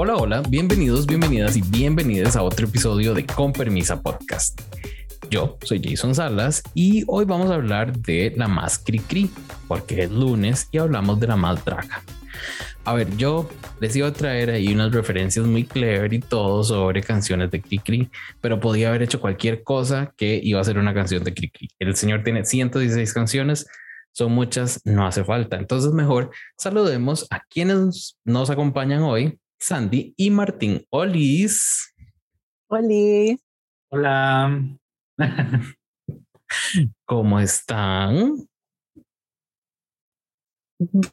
Hola, hola, bienvenidos, bienvenidas y bienvenidas a otro episodio de Con Permisa Podcast. Yo soy Jason Salas y hoy vamos a hablar de la más cri cri, porque es lunes y hablamos de la más draga. A ver, yo les iba a traer ahí unas referencias muy clever y todo sobre canciones de Cricri, pero podía haber hecho cualquier cosa que iba a ser una canción de Cricri. El señor tiene 116 canciones, son muchas, no hace falta. Entonces, mejor saludemos a quienes nos acompañan hoy, Sandy y Martín. Olis. Oli. Hola. ¿Cómo están?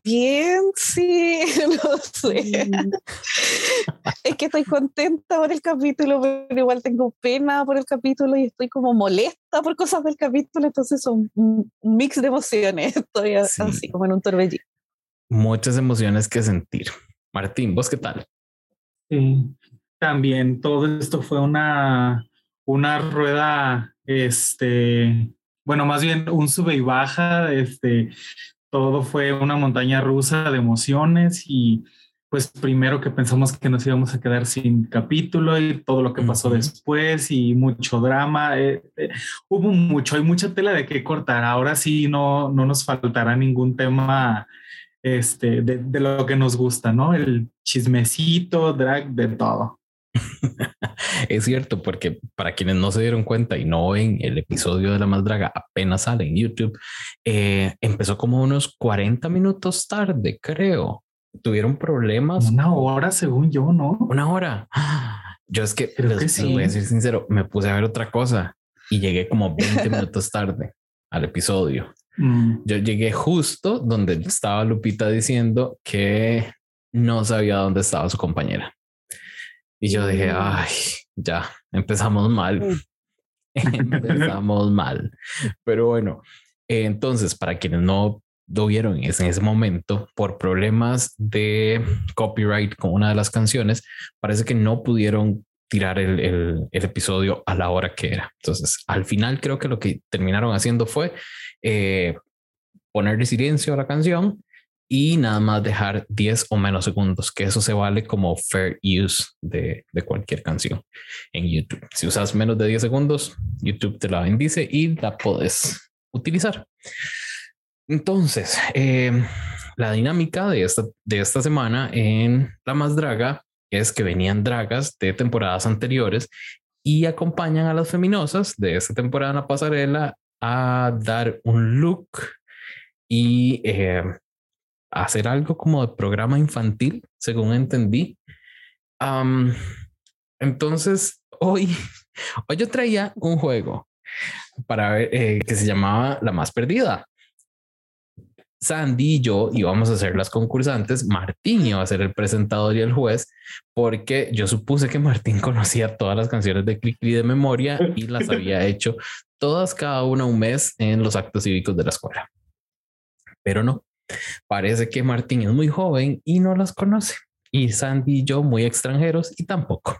Bien, sí, no sé. es que estoy contenta por el capítulo, pero igual tengo pena por el capítulo y estoy como molesta por cosas del capítulo, entonces son un mix de emociones. Estoy así como en un torbellino. Muchas emociones que sentir. Martín, ¿vos qué tal? Sí, también todo esto fue una, una rueda, este, bueno, más bien un sube y baja, este, todo fue una montaña rusa de emociones y pues primero que pensamos que nos íbamos a quedar sin capítulo y todo lo que pasó después y mucho drama. Eh, eh, hubo mucho, hay mucha tela de qué cortar. Ahora sí no, no nos faltará ningún tema este, de, de lo que nos gusta, ¿no? El chismecito, drag, de todo. es cierto, porque para quienes no se dieron cuenta y no ven el episodio de La Más Draga, apenas sale en YouTube, eh, empezó como unos 40 minutos tarde, creo. Tuvieron problemas. Una hora, según yo, ¿no? Una hora. Yo es que, les, voy a decir sincero, me puse a ver otra cosa y llegué como 20 minutos tarde al episodio. Mm. Yo llegué justo donde estaba Lupita diciendo que no sabía dónde estaba su compañera. Y yo dije, mm. ay, ya, empezamos mal. Mm. empezamos mal. Pero bueno, entonces, para quienes no lo vieron en ese momento, por problemas de copyright con una de las canciones, parece que no pudieron tirar el, el, episodio a la hora que era. Entonces, al final creo que lo que terminaron haciendo fue eh, ponerle silencio a la canción y nada más dejar 10 o menos segundos, que eso se vale como fair use de, cualquier canción en YouTube. Si usas menos de 10 segundos, YouTube te la bendice y la puedes utilizar. Entonces, eh, la dinámica de esta, de esta semana en La Más Draga es que venían dragas de temporadas anteriores y acompañan a las feminosas de esta temporada en la pasarela a dar un look y eh, hacer algo como de programa infantil, según entendí. entonces, hoy, hoy yo traía un juego para ver eh, que se llamaba La Más Perdida. Sandy y yo íbamos a ser las concursantes, Martín iba a ser el presentador y el juez, porque yo supuse que Martín conocía todas las canciones de Click de memoria y las había hecho todas cada una un mes en los actos cívicos de la escuela. Pero no, Parece que Martín es muy joven y no las conoce. Y Sandy y yo muy extranjeros y tampoco.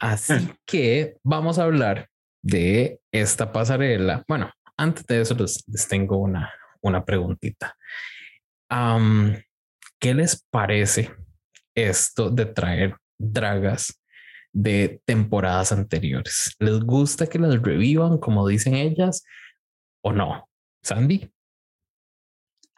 Así que vamos a hablar de esta pasarela. Bueno, antes de eso les, tengo una, una preguntita. ¿Qué les parece esto de traer dragas de temporadas anteriores? ¿Les gusta que las revivan como dicen ellas o no? Sandy.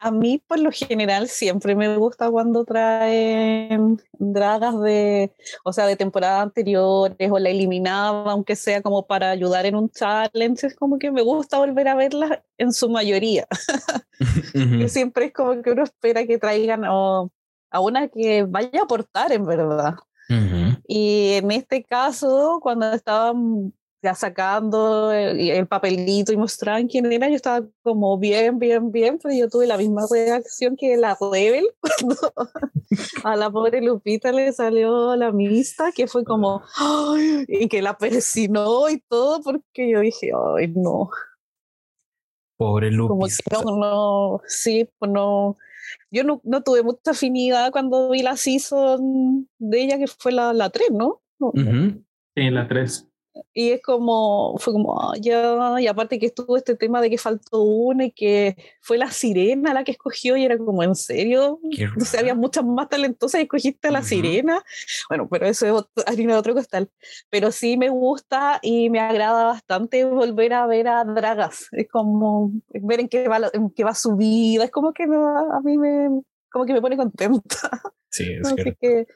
A mí, por lo general, siempre me gusta cuando traen dragas de, o sea, de temporadas anteriores o la eliminaba, aunque sea como para ayudar en un challenge. Es como que me gusta volver a verlas en su mayoría. siempre es como que uno espera que traigan a una que vaya a aportar, en verdad. Y en este caso, cuando estaban ya sacando el, papelito y mostraban quién era, yo estaba como bien, bien, bien, pero yo tuve la misma reacción que la Rebel cuando a la pobre Lupita le salió la mista, que fue como, y que la persinó y todo, porque yo dije, ay, no. Pobre Lupita. Como que no, no, sí, pues no. Yo no, no, tuve mucha afinidad cuando vi la season de ella, que fue la, la 3, ¿no? Sí, la 3 y es como, fue como, ah, ya, y aparte que estuvo este tema de que faltó una y que fue la sirena la que escogió y era como, ¿en serio? O sea, había muchas más talentosas y escogiste a la sirena. Bueno, pero eso es harina de otro costal. Pero sí me gusta y me agrada bastante volver a ver a Dragas. Es como ver en qué va, en qué va su vida. Es como que a mí me, como que me pone contenta. Sí, es que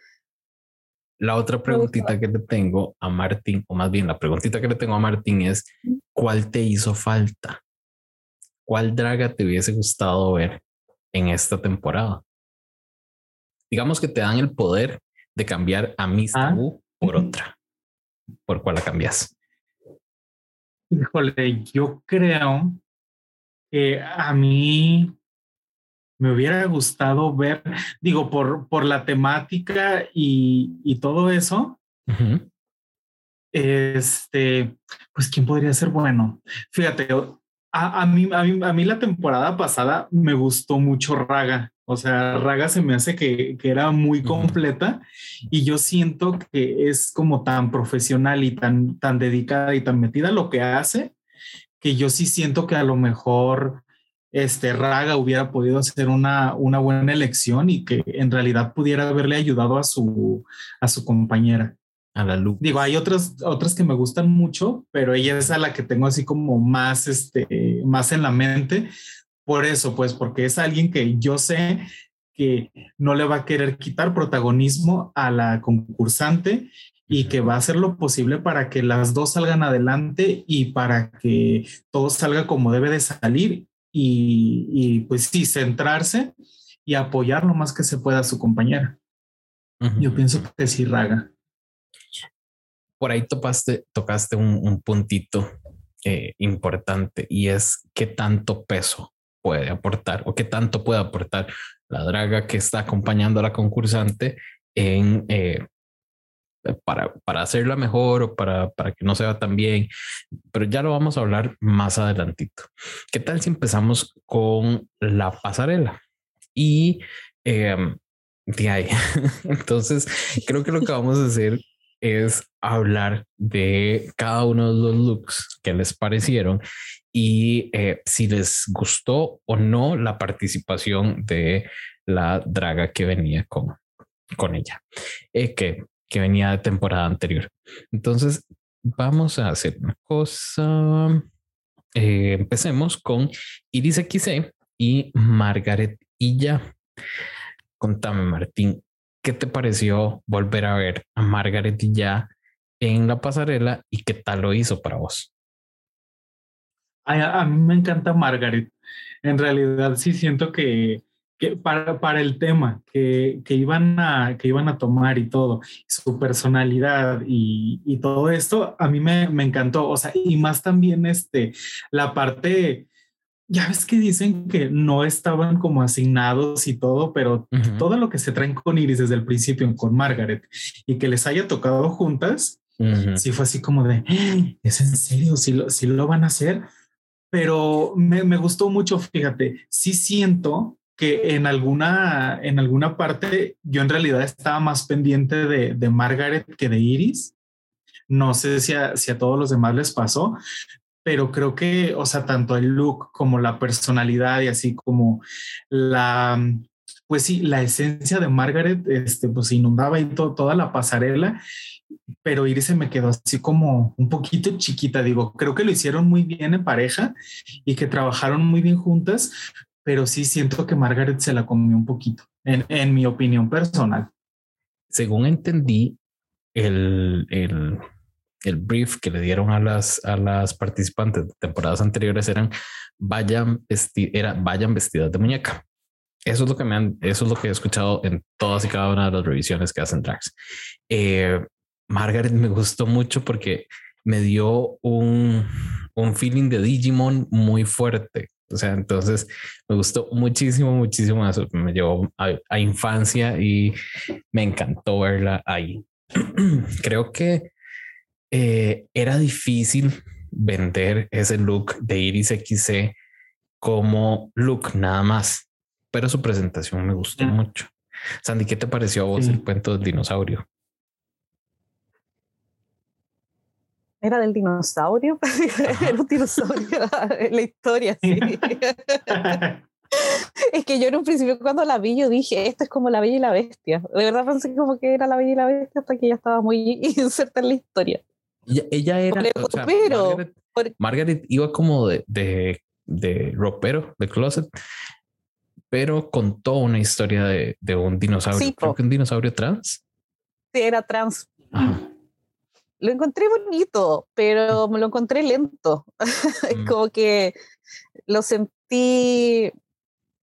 la otra preguntita que le tengo a Martín, o más bien la preguntita que le tengo a Martín es, ¿cuál te hizo falta? ¿Cuál draga te hubiese gustado ver en esta temporada? Digamos que te dan el poder de cambiar a Miss ah. por otra. ¿Por cuál la cambias? Híjole, yo creo que a mí me hubiera gustado ver, digo, por, por la temática y, y todo eso. Este, pues, ¿quién podría ser bueno? Fíjate, a, a, mí, a, mí, a mí la temporada pasada me gustó mucho Raga. O sea, Raga se me hace que, que era muy completa y yo siento que es como tan profesional y tan, tan dedicada y tan metida lo que hace que yo sí siento que a lo mejor este, Raga hubiera podido hacer una, una buena elección y que en realidad pudiera haberle ayudado a su, a su compañera. A la luz. Digo, hay otras, otras que me gustan mucho, pero ella es a la que tengo así como más, este, más en la mente. Por eso, pues, porque es alguien que yo sé que no le va a querer quitar protagonismo a la concursante y que va a hacer lo posible para que las dos salgan adelante y para que todo salga como debe de salir y, pues sí, centrarse y apoyar lo más que se pueda a su compañera. Yo pienso que sí, Raga. Por ahí topaste, tocaste un, puntito eh, importante y es qué tanto peso puede aportar o qué tanto puede aportar la draga que está acompañando a la concursante en eh, para, para hacerla mejor o para, para que no se vea tan bien, pero ya lo vamos a hablar más adelantito. ¿Qué tal si empezamos con la pasarela? Y em, de ahí, entonces creo que lo que vamos a hacer es hablar de cada uno de los looks que les parecieron y eh, si les gustó o no la participación de la draga que venía con, con ella. Eh, que que venía de temporada anterior. Entonces, vamos a hacer una cosa. Eh, empecemos con Iris XC y Margaret ya. Contame, Martín, ¿qué te pareció volver a ver a Margaret ya en la pasarela y qué tal lo hizo para vos? a mí me encanta Margaret. En realidad sí siento que que para, para el tema que, que, iban a, que iban a tomar y todo, su personalidad y, y todo esto, a mí me, me, encantó. O sea, y más también este, la parte, ya ves que dicen que no estaban como asignados y todo, pero todo lo que se traen con Iris desde el principio con Margaret y que les haya tocado juntas, sí fue así como de. ¿es en serio? si lo, si lo van a hacer? Pero me, me gustó mucho, fíjate, sí siento que en alguna, en alguna parte yo en realidad estaba más pendiente de, de Margaret que de Iris. No sé si a, si a todos los demás les pasó, pero creo que, o sea, tanto el look como la personalidad y así como la, pues sí, la esencia de Margaret, este, pues inundaba y toda la pasarela, pero Iris se me quedó así como un poquito chiquita, digo, creo que lo hicieron muy bien en pareja y que trabajaron muy bien juntas, pero sí siento que Margaret se la comió un poquito, en, en mi opinión personal. Según entendí, el, el, el, brief que le dieron a las, a las participantes de temporadas anteriores eran vayan, era, vayan vestidas de muñeca. Eso es lo que me han, eso es lo que he escuchado en todas y cada una de las revisiones que hacen drags. Eh, Margaret me gustó mucho porque me dio un, un feeling de Digimon muy fuerte. O sea, entonces me gustó muchísimo, muchísimo eso. Me llevó a, infancia y me encantó verla ahí. Creo que eh, era difícil vender ese look de Iris XC como look nada más, pero su presentación me gustó mucho. Sandy, ¿qué te pareció a vos el cuento del dinosaurio? Era del dinosaurio, era un dinosaurio la historia, sí. es que yo en un principio cuando la vi yo dije, esto es como la Bella y la Bestia. De verdad pensé como que era la Bella y la Bestia hasta que ya estaba muy inserta en la historia. Ella, era, pero, Margaret, iba como de, de, de ropero, de closet, pero contó una historia de, de un dinosaurio. Creo que un dinosaurio trans. Sí, era trans. Lo encontré bonito, pero me lo encontré lento. Mm. como que lo sentí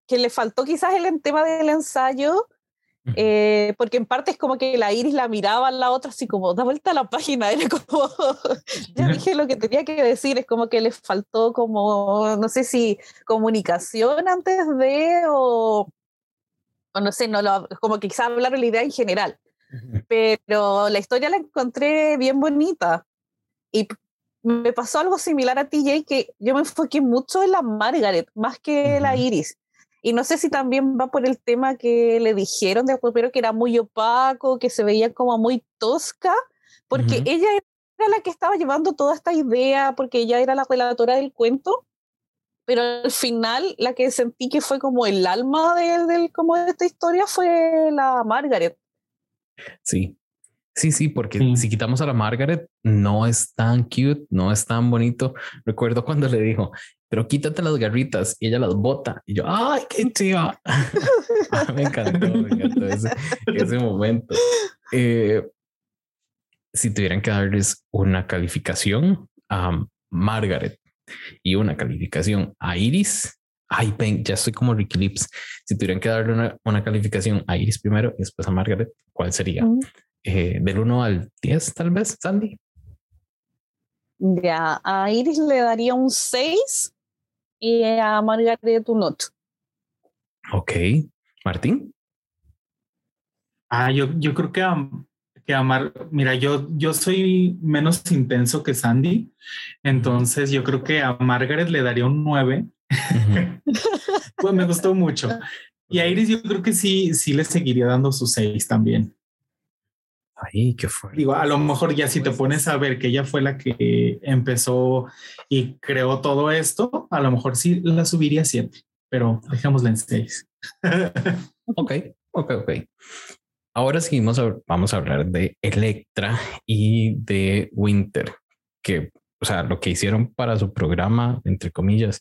que le faltó quizás el tema del ensayo, eh, porque en parte es como que la Iris la miraba a la otra así como, da vuelta a la página, era como, ya dije lo que tenía que decir, es como que le faltó como, no sé si comunicación antes de, o, o no sé, no lo, como que quizás hablar la idea en general, pero la historia la encontré bien bonita. Y me pasó algo similar a TJ, que yo me enfoqué mucho en la Margaret, más que la Iris. Y no sé si también va por el tema que le dijeron de pero que era muy opaco, que se veía como muy tosca, porque ella era la que estaba llevando toda esta idea, porque ella era la relatora del cuento, pero al final la que sentí que fue como el alma de, como de esta historia fue la Margaret. Sí, Sí, sí, porque si quitamos a la Margaret, no es tan cute, no es tan bonito. Recuerdo cuando le dijo, pero quítate las garritas y ella las bota. Y yo, ¡ay, qué chiva! Ah, me encantó, me encantó ese, momento. Eh, si tuvieran que darles una calificación a Margaret y una calificación a Iris, ay, ven, ya estoy como Ricky Lips. Si tuvieran que darle una, calificación a Iris primero y después a Margaret, ¿cuál sería? Mm. Eh, del 1 al 10, tal vez, Sandy. Ya, a Iris le daría un 6 y a Margaret un 8. Ok. Martín. Ah, yo, yo creo que a, que a mira, yo, yo soy menos intenso que Sandy, entonces yo creo que a Margaret le daría un 9. pues me gustó mucho. Y a Iris yo creo que sí, sí le seguiría dando su 6 también. Ay, qué fue. Digo, a lo mejor ya si te pones a ver que ella fue la que empezó y creó todo esto, a lo mejor sí la subiría a siete, pero dejémosla en seis. ok, ok, ok. Ahora sí vamos a hablar de Electra y de Winter, que, o sea, lo que hicieron para su programa, entre comillas,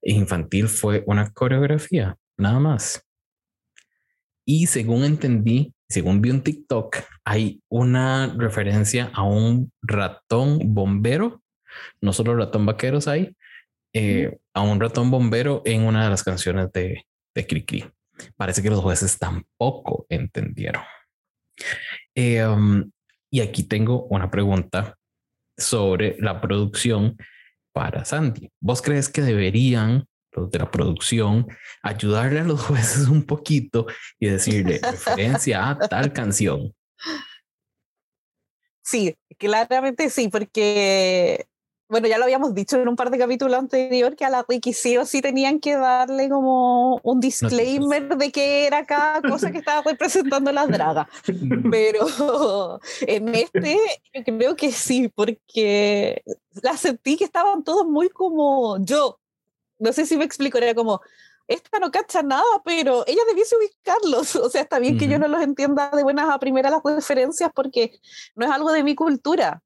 infantil fue una coreografía, nada más. Y según entendí, según vi un TikTok, hay una referencia a un ratón bombero, no solo ratón vaqueros hay, eh, a un ratón bombero en una de las canciones de, de Cricri. Parece que los jueces tampoco entendieron. Eh, um, y aquí tengo una pregunta sobre la producción para Sandy. ¿Vos crees que deberían los de la producción, ayudarle a los jueces un poquito y decirle referencia a tal canción. Sí, claramente sí, porque, bueno, ya lo habíamos dicho en un par de capítulos anterior que a la Ricky sí o sí tenían que darle como un disclaimer de qué era cada cosa que estaba representando la draga. Pero en este yo creo que sí, porque la sentí que estaban todos muy como yo, no sé si me explico, era como, esta no cacha nada, pero ella debiese ubicarlos. O sea, está bien que yo no los entienda de buenas a primeras las referencias porque no es algo de mi cultura.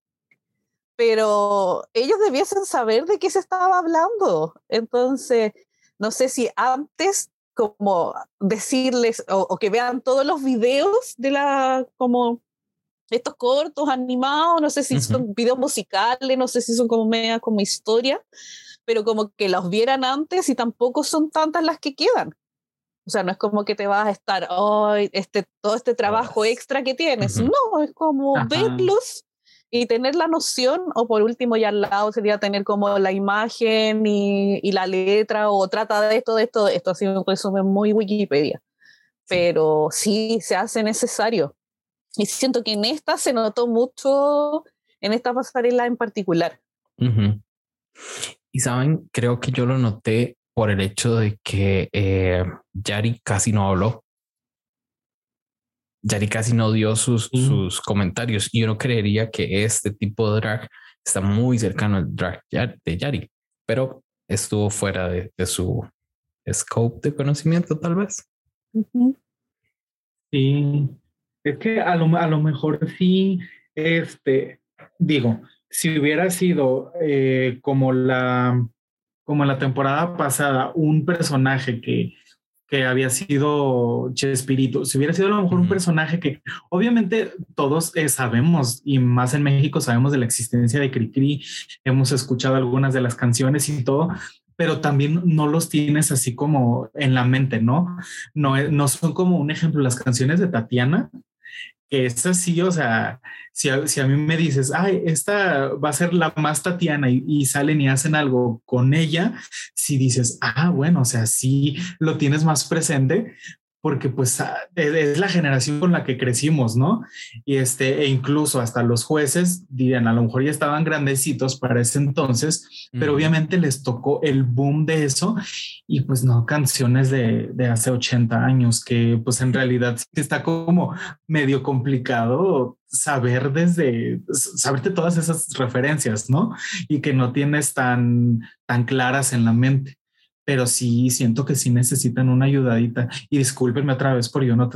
Pero ellos debiesen saber de qué se estaba hablando. Entonces, no sé si antes como decirles o, que vean todos los videos de la como estos cortos animados, no sé si son videos musicales, no sé si son como media como historia, pero como que los vieran antes y tampoco son tantas las que quedan. O sea, no es como que te vas a estar, hoy este, todo este trabajo extra que tienes. No, es como verlos y tener la noción, o por último, ya al lado sería tener como la imagen y, y la letra, o trata de esto, de esto, de esto. Así un resumen muy Wikipedia. Pero sí se hace necesario. Y siento que en esta se notó mucho, en esta pasarela en particular. Y saben, creo que yo lo noté por el hecho de que eh, Yari casi no habló. Yari casi no dio sus, sus comentarios y uno creería que este tipo de drag está muy cercano al drag de Yari, pero estuvo fuera de, su scope de conocimiento, tal vez. Sí, es que a lo, a lo mejor sí, este, digo, si hubiera sido eh, como la como la temporada pasada, un personaje que, que había sido Chespirito, si hubiera sido a lo mejor un personaje que obviamente todos eh, sabemos, y más en México sabemos de la existencia de Cricri, hemos escuchado algunas de las canciones y todo, pero también no los tienes así como en la mente, ¿no? No, no son como un ejemplo las canciones de Tatiana, que es así, o sea, si a, si a, mí me dices, ay, esta va a ser la más Tatiana y, salen y hacen algo con ella, si dices, ah, bueno, o sea, sí lo tienes más presente, porque pues ah, es la generación con la que crecimos, ¿no? Y este, e incluso hasta los jueces dirían, a lo mejor ya estaban grandecitos para ese entonces, pero obviamente les tocó el boom de eso y pues no canciones de, de hace 80 años, que pues en realidad está como medio complicado saber desde, saberte todas esas referencias, ¿no? Y que no tienes tan, tan claras en la mente pero sí siento que sí necesitan una ayudadita. Y discúlpenme otra vez por yo no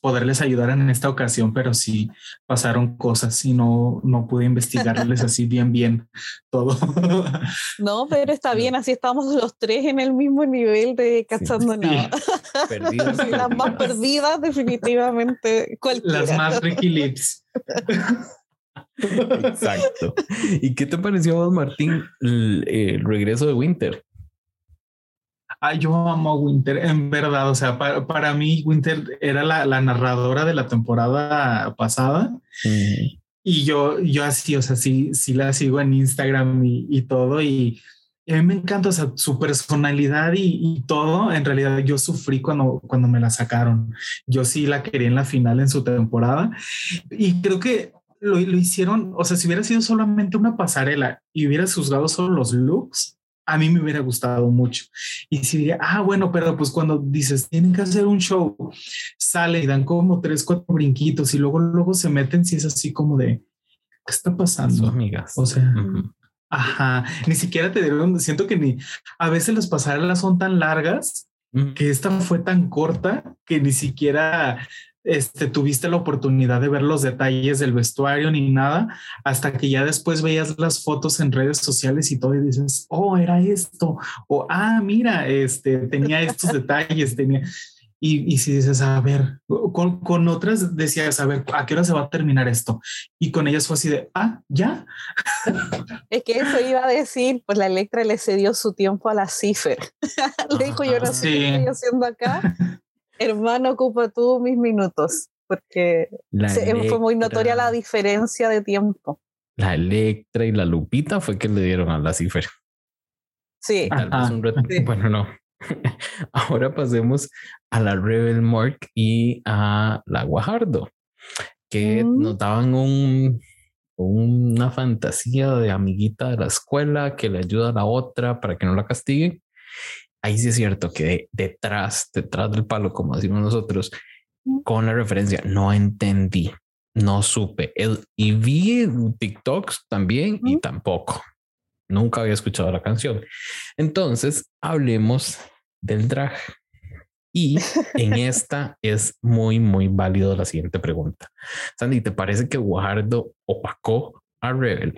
poderles ayudar en esta ocasión, pero sí pasaron cosas y no, no pude investigarles así bien, bien todo. No, pero está bien, así estamos los tres en el mismo nivel de cachando nada. Perdidas. Las más perdidas, definitivamente. Las más Ricky Lips. Exacto. ¿Y qué te pareció, Martín, el regreso de Winter? Yo amo a Winter, en verdad, o sea, para, mí Winter era la, narradora de la temporada pasada. Y yo, yo así, o sea, sí, sí la sigo en Instagram y, todo. Y, a mí me encanta, o sea, su personalidad y, todo. En realidad yo sufrí cuando, cuando me la sacaron. Yo sí la quería en la final en su temporada. Y creo que lo, lo hicieron, o sea, si hubiera sido solamente una pasarela y hubiera juzgado solo los looks, a mí me hubiera gustado mucho. Y si diría, ah, bueno, pero pues cuando dices, tienen que hacer un show, sale y dan como tres, cuatro brinquitos y luego, luego se meten, si es así como de, ¿qué está pasando? amigas. O sea, ajá, ni siquiera te dieron, siento que ni, a veces las pasarelas son tan largas que esta fue tan corta que ni siquiera este, tuviste la oportunidad de ver los detalles del vestuario ni nada, hasta que ya después veías las fotos en redes sociales y todo y dices, oh, era esto, o ah, mira, este, tenía estos detalles, tenía... Y, y, si dices, a ver, con, con, otras decías, a ver, ¿a qué hora se va a terminar esto? Y con ellas fue así de, ah, ya. Es que eso iba a decir, pues la Electra le cedió su tiempo a la Cifer. le dijo, yo no sé qué estoy haciendo acá. Hermano, ocupa tú mis minutos, porque fue muy notoria la diferencia de tiempo. La Electra y la Lupita fue que le dieron a la cifra. Sí. Bueno, no. Ahora pasemos a la Rebel Mark y a la Guajardo, que mm. nos daban un, una fantasía de amiguita de la escuela que le ayuda a la otra para que no la castiguen ahí sí es cierto que detrás, detrás del palo, como decimos nosotros, con la referencia, no entendí, no supe. y vi TikToks también y tampoco. Nunca había escuchado la canción. Entonces, hablemos del drag. Y en esta es muy, muy válido la siguiente pregunta. Sandy, ¿te parece que Guajardo opacó a Rebel?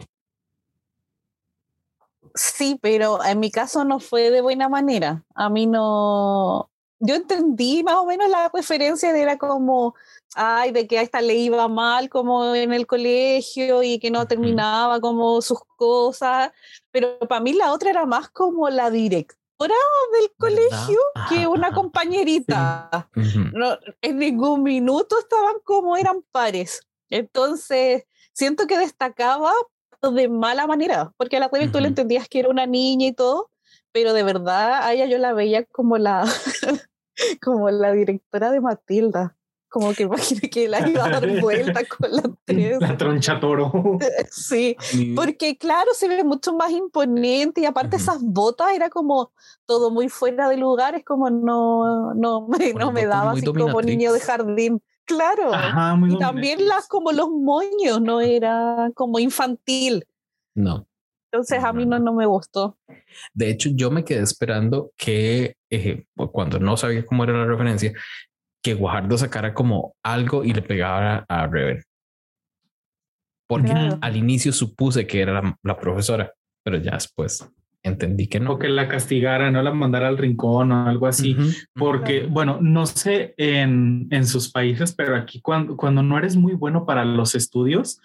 Sí, pero en mi caso no fue de buena manera. A mí no. Yo entendí más o menos la referencia de era como, ay, de que a esta le iba mal como en el colegio y que no terminaba como sus cosas, pero para mí la otra era más como la directora del colegio que una compañerita. no, en ningún minuto estaban como eran pares. Entonces, siento que destacaba de mala manera, porque a la cual tú le entendías que era una niña y todo, pero de verdad a ella yo la veía como la, como la directora de Matilda. Como que imagínate que la iba a dar vuelta con la tres. La troncha toro. Sí, porque claro, se ve mucho más imponente y aparte esas botas era como todo muy fuera de lugar, es como no, no, me, no me daba así como niño de jardín. Claro. y también las como los moños, no era como infantil. No. Entonces a mí no, no me gustó. De hecho, yo me quedé esperando que eh, cuando no sabía cómo era la referencia, que Guajardo sacara como algo y le pegara a Reven. Porque al inicio supuse que era la, profesora, pero ya después entendí que no. O que la castigara, no la mandara al rincón o algo así. Porque, bueno, no sé en, en, sus países, pero aquí cuando, cuando no eres muy bueno para los estudios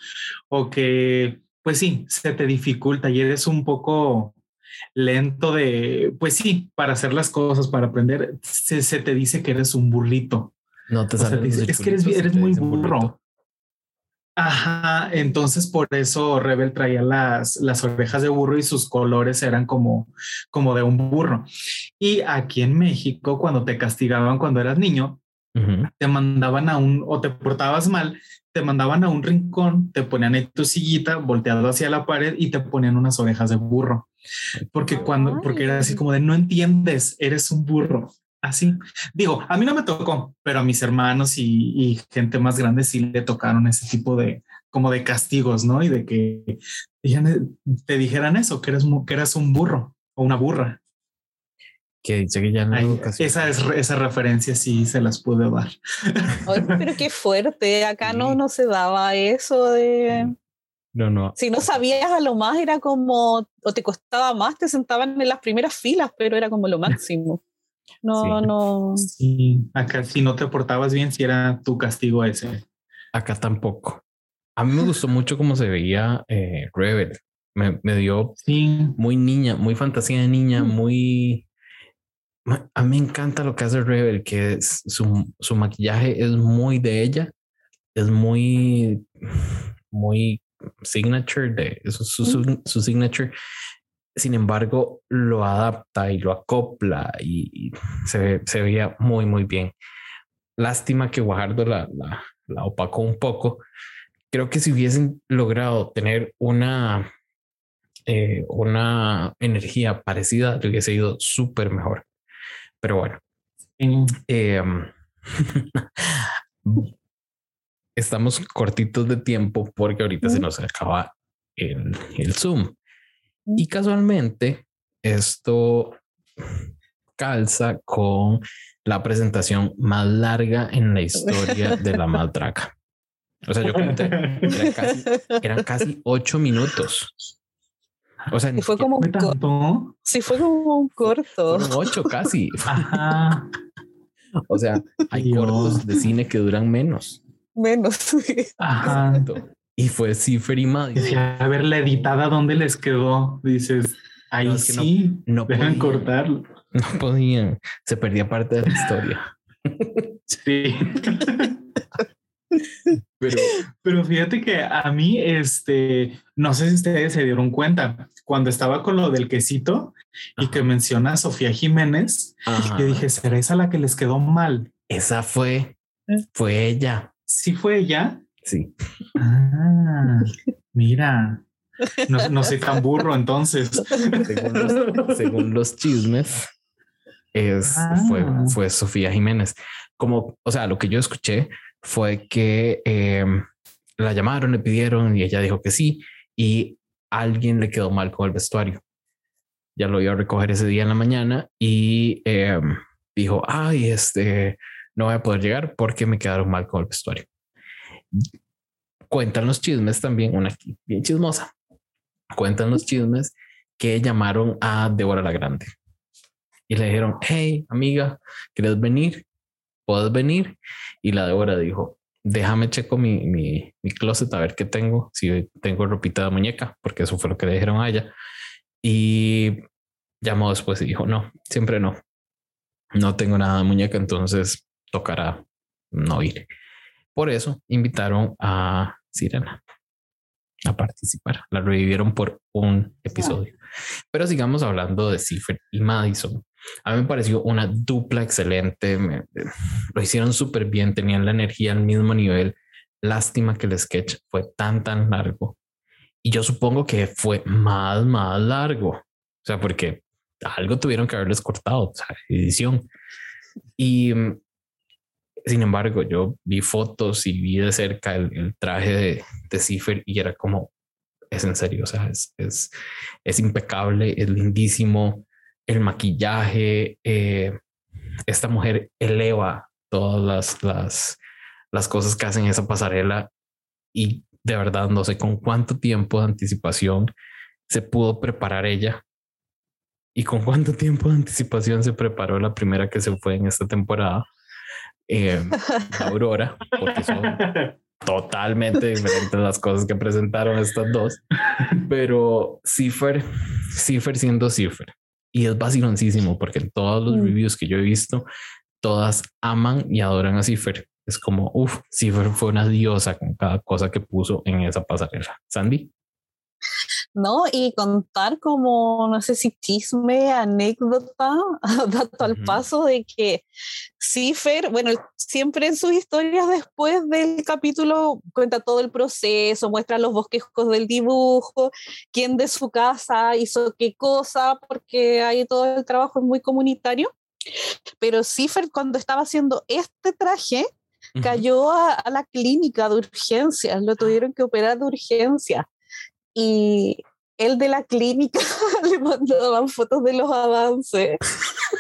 o que pues sí, se te dificulta y eres un poco lento de, pues sí, para hacer las cosas, para aprender, se, te dice que eres un burrito. No te, sabes. es que eres, eres muy burro. Ajá, entonces por eso Rebel traía las, las orejas de burro y sus colores eran como, como de un burro. Y aquí en México, cuando te castigaban cuando eras niño, te mandaban a un, o te portabas mal, te mandaban a un rincón, te ponían en tu sillita volteado hacia la pared y te ponían unas orejas de burro. Porque cuando, porque era así como de no entiendes, eres un burro. Así. Digo, a mí no me tocó, pero a mis hermanos y, gente más grande sí le tocaron ese tipo de como de castigos, ¿no? Y de que te dijeran eso, que eres, que eras un burro o una burra. Que dice que ya no esa es esa referencia sí se las pude dar. Pero qué fuerte acá no no se daba eso de no no. si no sabías a lo más era como o te costaba más te sentaban en las primeras filas pero era como lo máximo no no. Sí. Acá si no te portabas bien si era tu castigo ese. Acá tampoco. A mí me gustó mucho cómo se veía eh, Rebel. Me, me dio sí. muy niña muy fantasía de niña mm. muy a mí me encanta lo que hace Rebel, que es su, su maquillaje es muy de ella, es muy, muy signature, de su, su, su, signature. Sin embargo, lo adapta y lo acopla y, se, se veía muy, muy bien. Lástima que Guajardo la, la, la opacó un poco. Creo que si hubiesen logrado tener una, eh, una energía parecida, le hubiese ido súper mejor. Pero bueno. Em, estamos cortitos de tiempo porque ahorita se nos acaba el, el Zoom. Y casualmente esto calza con la presentación más larga en la historia de la Maltraca. O sea, yo conté, eran casi ocho minutos. O sea, fue como un corto. Sí, fue como un corto. ocho casi. O sea, hay cortos de cine que duran menos. Menos. Ajá. Y fue Cipher y Madison. a ver la editada, ¿dónde les quedó? Dices, ahí sí, no, dejan cortarlo. No podían. Se perdía parte de la historia. Sí. Pero, pero fíjate que a mí, este, no sé si ustedes se dieron cuenta, cuando estaba con lo del quesito y que menciona a Sofía Jiménez, que dije, ¿será esa la que les quedó mal? Esa fue, ¿Eh? fue ella. ¿Sí fue ella? Sí. Ah, mira, no, soy tan burro entonces. Según los, chismes, es, fue, ah. fue Sofía Jiménez. Como, o sea, lo que yo escuché fue que em, la llamaron, le pidieron y ella dijo que sí y alguien le quedó mal con el vestuario. Ya lo iba a recoger ese día en la mañana y em, dijo, ay, este, no voy a poder llegar porque me quedaron mal con el vestuario. Cuentan los chismes también, una bien chismosa. Cuentan los chismes que llamaron a Débora la Grande y le dijeron, hey, amiga, ¿quieres venir? ¿puedes venir? Y la Débora dijo, déjame checo mi, mi, mi, closet a ver qué tengo, si tengo ropita de muñeca, porque eso fue lo que le dijeron a ella. Y llamó después y dijo, no, siempre no, no tengo nada de muñeca, entonces tocará no ir. Por eso invitaron a Sirena a participar. La revivieron por un episodio. Pero sigamos hablando de Cipher y Madison. A mí me pareció una dupla excelente. lo hicieron súper bien, tenían la energía al mismo nivel. Lástima que el sketch fue tan, tan largo. Y yo supongo que fue más, más largo. O sea, porque algo tuvieron que haberles cortado, o edición. Y sin embargo, yo vi fotos y vi de cerca el, traje de, de Cipher y era como es en serio, o sea, es, es, impecable, es lindísimo, el maquillaje, eh, esta mujer eleva todas las, las, las cosas que hacen esa pasarela y de verdad no sé con cuánto tiempo de anticipación se pudo preparar ella y con cuánto tiempo de anticipación se preparó la primera que se fue en esta temporada, eh, Aurora, porque son totalmente diferentes las cosas que presentaron estas dos, pero Cipher, Cipher siendo Cipher. Y es vaciloncísimo porque en todos los mm. reviews que yo he visto, todas aman y adoran a Cipher. Es como, uff, Cipher fue una diosa con cada cosa que puso en esa pasarela. Sandy. ¿No? Y contar como, no sé si chisme, anécdota, dato al paso de que Cipher, bueno, siempre en sus historias después del capítulo cuenta todo el proceso, muestra los bosquejos del dibujo, quién de su casa hizo qué cosa, porque ahí todo el trabajo es muy comunitario. Pero Cipher cuando estaba haciendo este traje, cayó a, a, la clínica de urgencias, lo tuvieron que operar de urgencia y el de la clínica le mandaban fotos de los avances.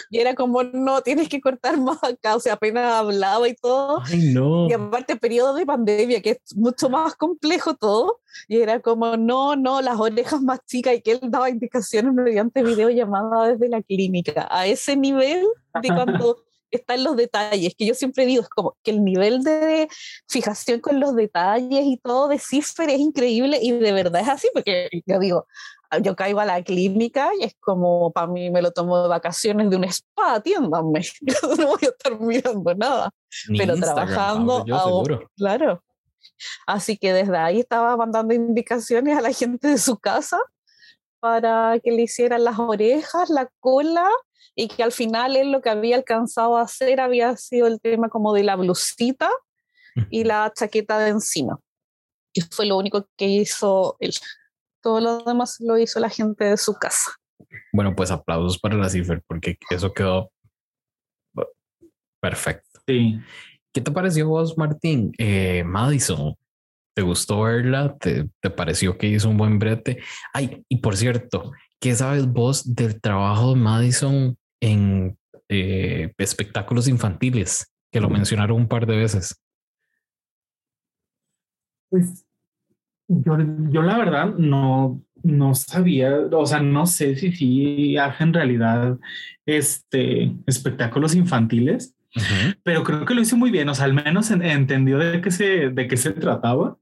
Y era como, no, tienes que cortar más acá, o sea, apenas hablaba y todo. Ay, no. Y aparte, periodo de pandemia, que es mucho más complejo todo. Y era como, no, no, las orejas más chicas y que él daba indicaciones mediante videollamada desde la clínica. A ese nivel de cuando están los detalles, que yo siempre digo, es como que el nivel de fijación con los detalles y todo de Cipher es increíble y de verdad es así, porque yo digo, yo caigo a la clínica y es como para mí me lo tomo de vacaciones de un spa, atiéndanme, yo no voy a estar mirando nada, pero trabajando, claro. Así que desde ahí estaba mandando indicaciones a la gente de su casa para que le hicieran las orejas, la cola y que al final él lo que había alcanzado a hacer había sido el tema como de la blusita y la chaqueta de encima. Y fue lo único que hizo él. Todo lo demás lo hizo la gente de su casa. Bueno, pues aplausos para la cifra porque eso quedó perfecto. Sí. ¿Qué te pareció vos, Martín? Eh, Madison, ¿te gustó verla? ¿Te, ¿Te, pareció que hizo un buen brete? Ay, y por cierto, ¿qué sabes vos del trabajo de Madison en eh, espectáculos infantiles, que lo mencionaron un par de veces. Pues yo, yo la verdad no, no sabía, o sea, no sé si sí hace en realidad este, espectáculos infantiles, pero creo que lo hizo muy bien, o sea, al menos entendió de qué se, de qué se trataba.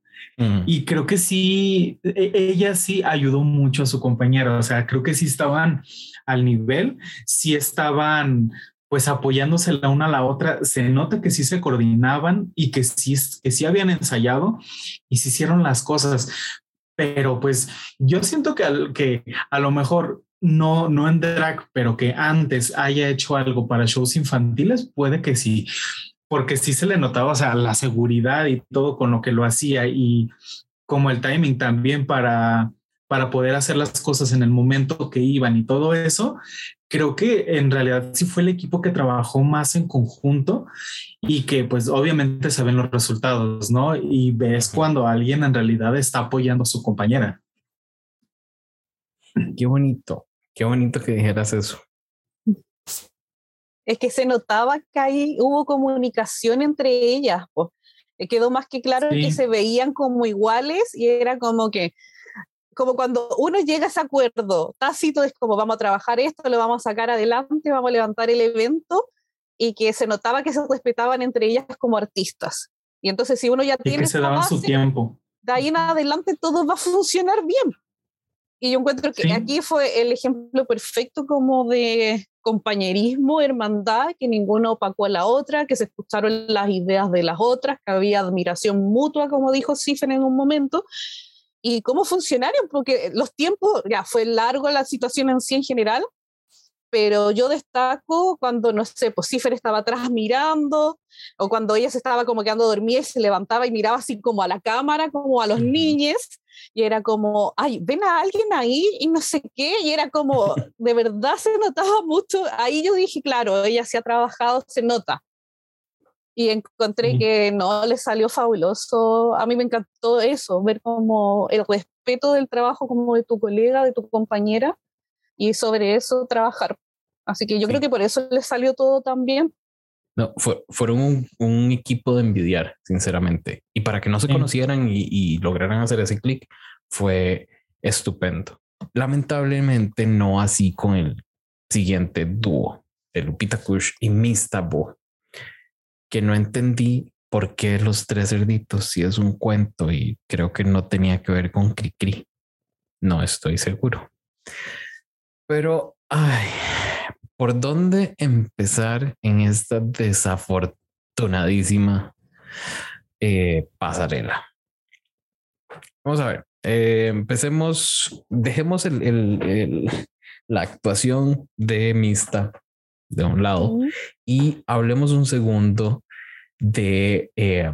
Y creo que sí, e, ella sí ayudó mucho a su compañera, o sea, creo que sí estaban al nivel, sí estaban pues apoyándose la una a la otra, se nota que sí se coordinaban y que sí, que sí habían ensayado y se hicieron las cosas. Pero pues yo siento que, que a lo mejor no, no en drag, pero que antes haya hecho algo para shows infantiles, puede que sí, porque sí se le notaba, o sea, la seguridad y todo con lo que lo hacía y como el timing también para, para poder hacer las cosas en el momento que iban y todo eso, creo que en realidad sí fue el equipo que trabajó más en conjunto y que pues obviamente se ven los resultados, ¿no? Y ves cuando alguien en realidad está apoyando a su compañera. Qué bonito, qué bonito que dijeras eso. Es que se notaba que ahí hubo comunicación entre ellas, pues. Quedó más que claro que se veían como iguales y era como que como cuando uno llega a ese acuerdo tácito, es como vamos a trabajar esto, lo vamos a sacar adelante, vamos a levantar el evento, y que se notaba que se respetaban entre ellas como artistas. Y entonces si uno ya y tiene... que se daban su tiempo. De ahí en adelante todo va a funcionar bien. Y yo encuentro que aquí fue el ejemplo perfecto como de compañerismo, hermandad, que ninguno opacó a la otra, que se escucharon las ideas de las otras, que había admiración mutua, como dijo Sifen en un momento, y cómo funcionaron, porque los tiempos, ya fue largo la situación en sí en general, pero yo destaco cuando, no sé, pues Cifer estaba atrás mirando, o cuando ella se estaba como quedando dormida y se levantaba y miraba así como a la cámara, como a los niños, y era como, ay, ven a alguien ahí y no sé qué, y era como, de verdad se notaba mucho, ahí yo dije, claro, ella se ha trabajado, se nota. y encontré que no, le salió fabuloso. A mí me encantó eso, ver como el respeto del trabajo como de tu colega, de tu compañera, y sobre eso trabajar. Así que yo creo que por eso le salió todo tan bien. No, fueron un, equipo de envidiar, sinceramente. Y para que no se conocieran y, y lograran hacer ese clic, fue estupendo. Lamentablemente no así con el siguiente dúo de Lupita Kush y Mista Bo, que no entendí por qué los tres cerditos si es un cuento y creo que no tenía que ver con Cricri. No estoy seguro. Pero, ay, ¿por dónde empezar en esta desafortunadísima eh, pasarela? Vamos a ver. Eh, empecemos, dejemos el, la actuación de Mista de un lado y hablemos un segundo de, eh,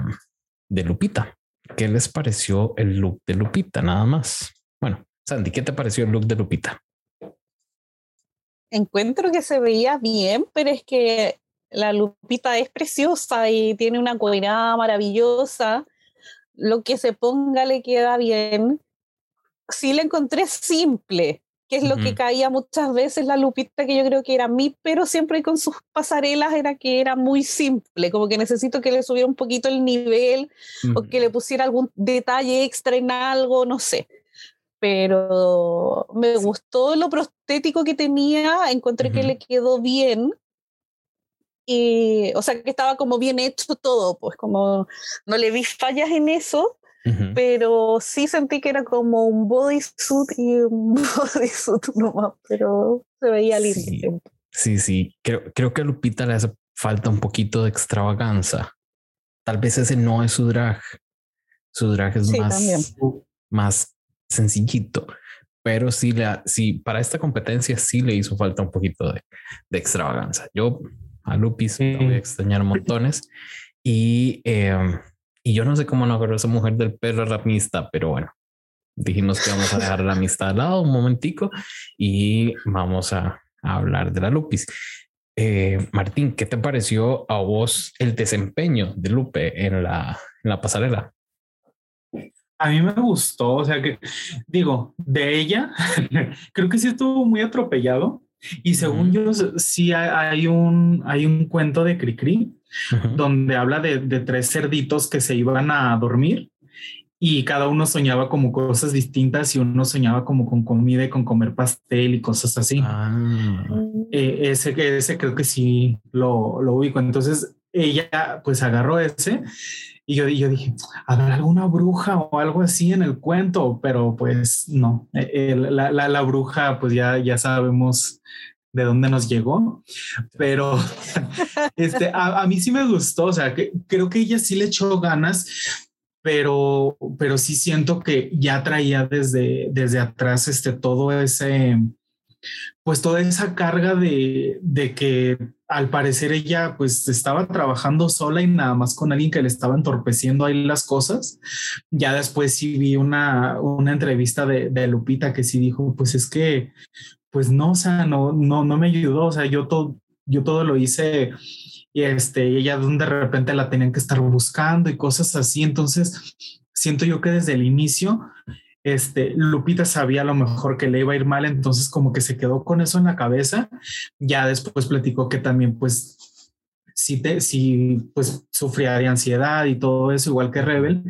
de Lupita. ¿Qué les pareció el look de Lupita? Nada más. Bueno, Sandy, ¿qué te pareció el look de Lupita? Encuentro que se veía bien, pero es que la Lupita es preciosa y tiene una cuerada maravillosa. Lo que se ponga le queda bien. Sí la encontré simple, que es lo que caía muchas veces la Lupita, que yo creo que era mí, pero siempre con sus pasarelas era que era muy simple, como que necesito que le subiera un poquito el nivel o que le pusiera algún detalle extra en algo, no sé. Pero me gustó lo prostético que tenía, encontré que le quedó bien. Y, o sea, que estaba como bien hecho todo, pues como no le vi fallas en eso, pero sí sentí que era como un bodysuit y un bodysuit nomás, pero se veía lindo. Sí, sí, Creo, creo que a Lupita le hace falta un poquito de extravaganza. Tal vez ese no es su drag. Su drag es más, más sencillito, pero sí, le, sí, para esta competencia sí le hizo falta un poquito de, de extravaganza. Yo a Lupis voy a extrañar montones y eh, y yo no sé cómo no agarró esa mujer del perro ramista, pero bueno, dijimos que vamos a dejar la amistad al lado un momentico y vamos a, hablar de la Lupis. Eh, Martín, ¿qué te pareció a vos el desempeño de Lupe en la, en la pasarela? A mí me gustó, o sea que digo, de ella, creo que sí estuvo muy atropellado. Y según yo, sí hay un, hay un cuento de Cricri donde habla de, tres cerditos que se iban a dormir y cada uno soñaba como cosas distintas y uno soñaba como con comida y con comer pastel y cosas así. Ah. Eh, ese, ese creo que sí lo, lo ubico. Entonces ella pues agarró ese y yo, yo dije, ¿habrá alguna bruja o algo así en el cuento? Pero pues no, eh, la, la, la, bruja pues ya, ya sabemos de dónde nos llegó, pero este, a, mí sí me gustó, o sea, que, creo que ella sí le echó ganas, pero, pero sí siento que ya traía desde, desde atrás este, todo ese, pues toda esa carga de, de que al parecer ella pues estaba trabajando sola y nada más con alguien que le estaba entorpeciendo ahí las cosas. Ya después sí vi una, una entrevista de, de Lupita que sí dijo, pues es que pues no, o sea, no, no, no me ayudó, o sea, yo todo, yo todo lo hice y este, ella de repente la tenían que estar buscando y cosas así, entonces siento yo que desde el inicio, este, Lupita sabía lo mejor que le iba a ir mal, entonces como que se quedó con eso en la cabeza, ya después platicó que también pues sí, te, sí pues sufría de ansiedad y todo eso, igual que Rebel,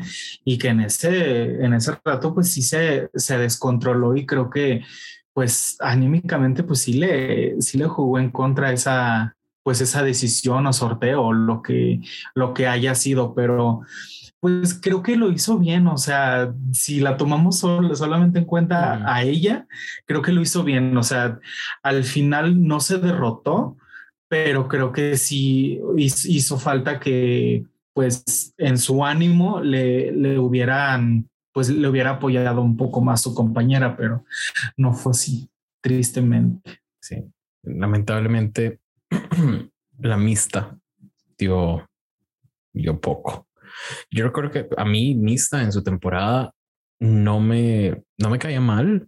y que en ese, en ese rato pues sí se, se descontroló y creo que pues anímicamente pues sí le, sí le jugó en contra esa, pues esa decisión o sorteo lo que, lo que haya sido, pero pues creo que lo hizo bien, o sea, si la tomamos solamente en cuenta a ella, creo que lo hizo bien, o sea, al final no se derrotó, pero creo que sí hizo falta que pues en su ánimo le, le hubieran pues le hubiera apoyado un poco más su compañera, pero no fue así, tristemente. Sí, lamentablemente la mista dio, dio poco. Yo recuerdo que a mí Mista en su temporada no me, no me caía mal.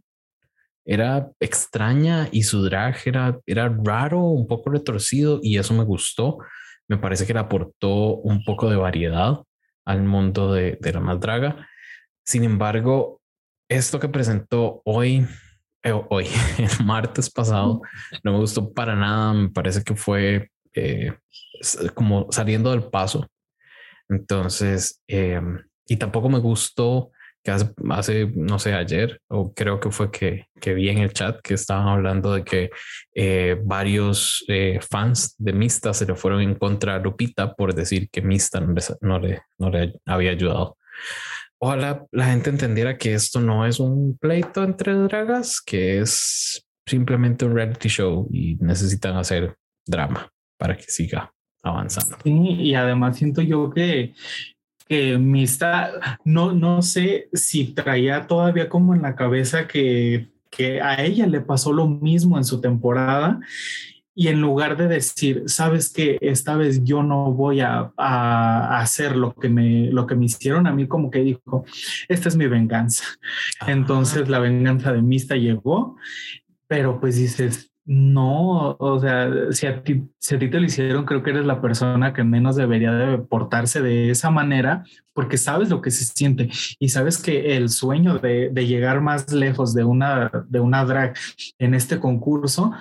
Era extraña y su drag era, era raro, un poco retorcido y eso me gustó. Me parece que le aportó un poco de variedad al mundo de, de la más draga. Sin embargo, esto que presentó hoy, eh, hoy, el martes pasado, no me gustó para nada. Me parece que fue eh, como saliendo del paso. Entonces, em, y tampoco me gustó que hace, no sé, ayer, o creo que fue que, que vi en el chat que estaban hablando de que eh, varios eh, fans de Mista se le fueron en contra a Lupita por decir que Mista no le, no le, había ayudado. Ojalá la gente entendiera que esto no es un pleito entre dragas, que es simplemente un reality show y necesitan hacer drama para que siga avanzando. Sí, y además siento yo que que Mista, no, no sé si traía todavía como en la cabeza que, que a ella le pasó lo mismo en su temporada y en lugar de decir, sabes que esta vez yo no voy a, a, hacer lo que, me, lo que me hicieron a mí, como que dijo, esta es mi venganza. Entonces la venganza de Mista llegó, pero pues dices, no, o sea, si a, ti, si a ti te lo hicieron, creo que eres la persona que menos debería de portarse de esa manera, porque sabes lo que se siente y sabes que el sueño de, de llegar más lejos de una, de una drag en este concurso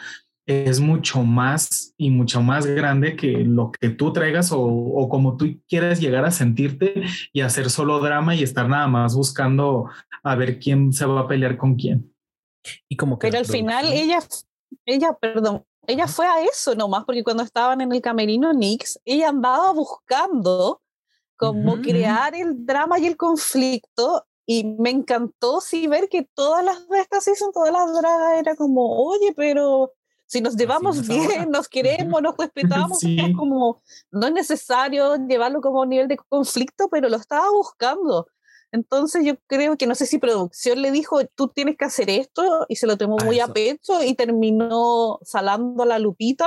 es mucho más y mucho más grande que lo que tú traigas o, o, como tú quieres llegar a sentirte y hacer solo drama y estar nada más buscando a ver quién se va a pelear con quién. Y como que Pero al final ella ella, perdón, ella fue a eso nomás, porque cuando estaban en el camerino Nix, ella andaba buscando cómo crear el drama y el conflicto y me encantó sí ver que todas las de estas season, todas las dragas era como, oye, pero si nos llevamos bien, nos queremos, nos respetamos, como, no es necesario llevarlo como un nivel de conflicto, pero lo estaba buscando. Entonces yo creo que no sé si producción le dijo, tú tienes que hacer esto y se lo tomó muy a pecho y terminó salando a la lupita.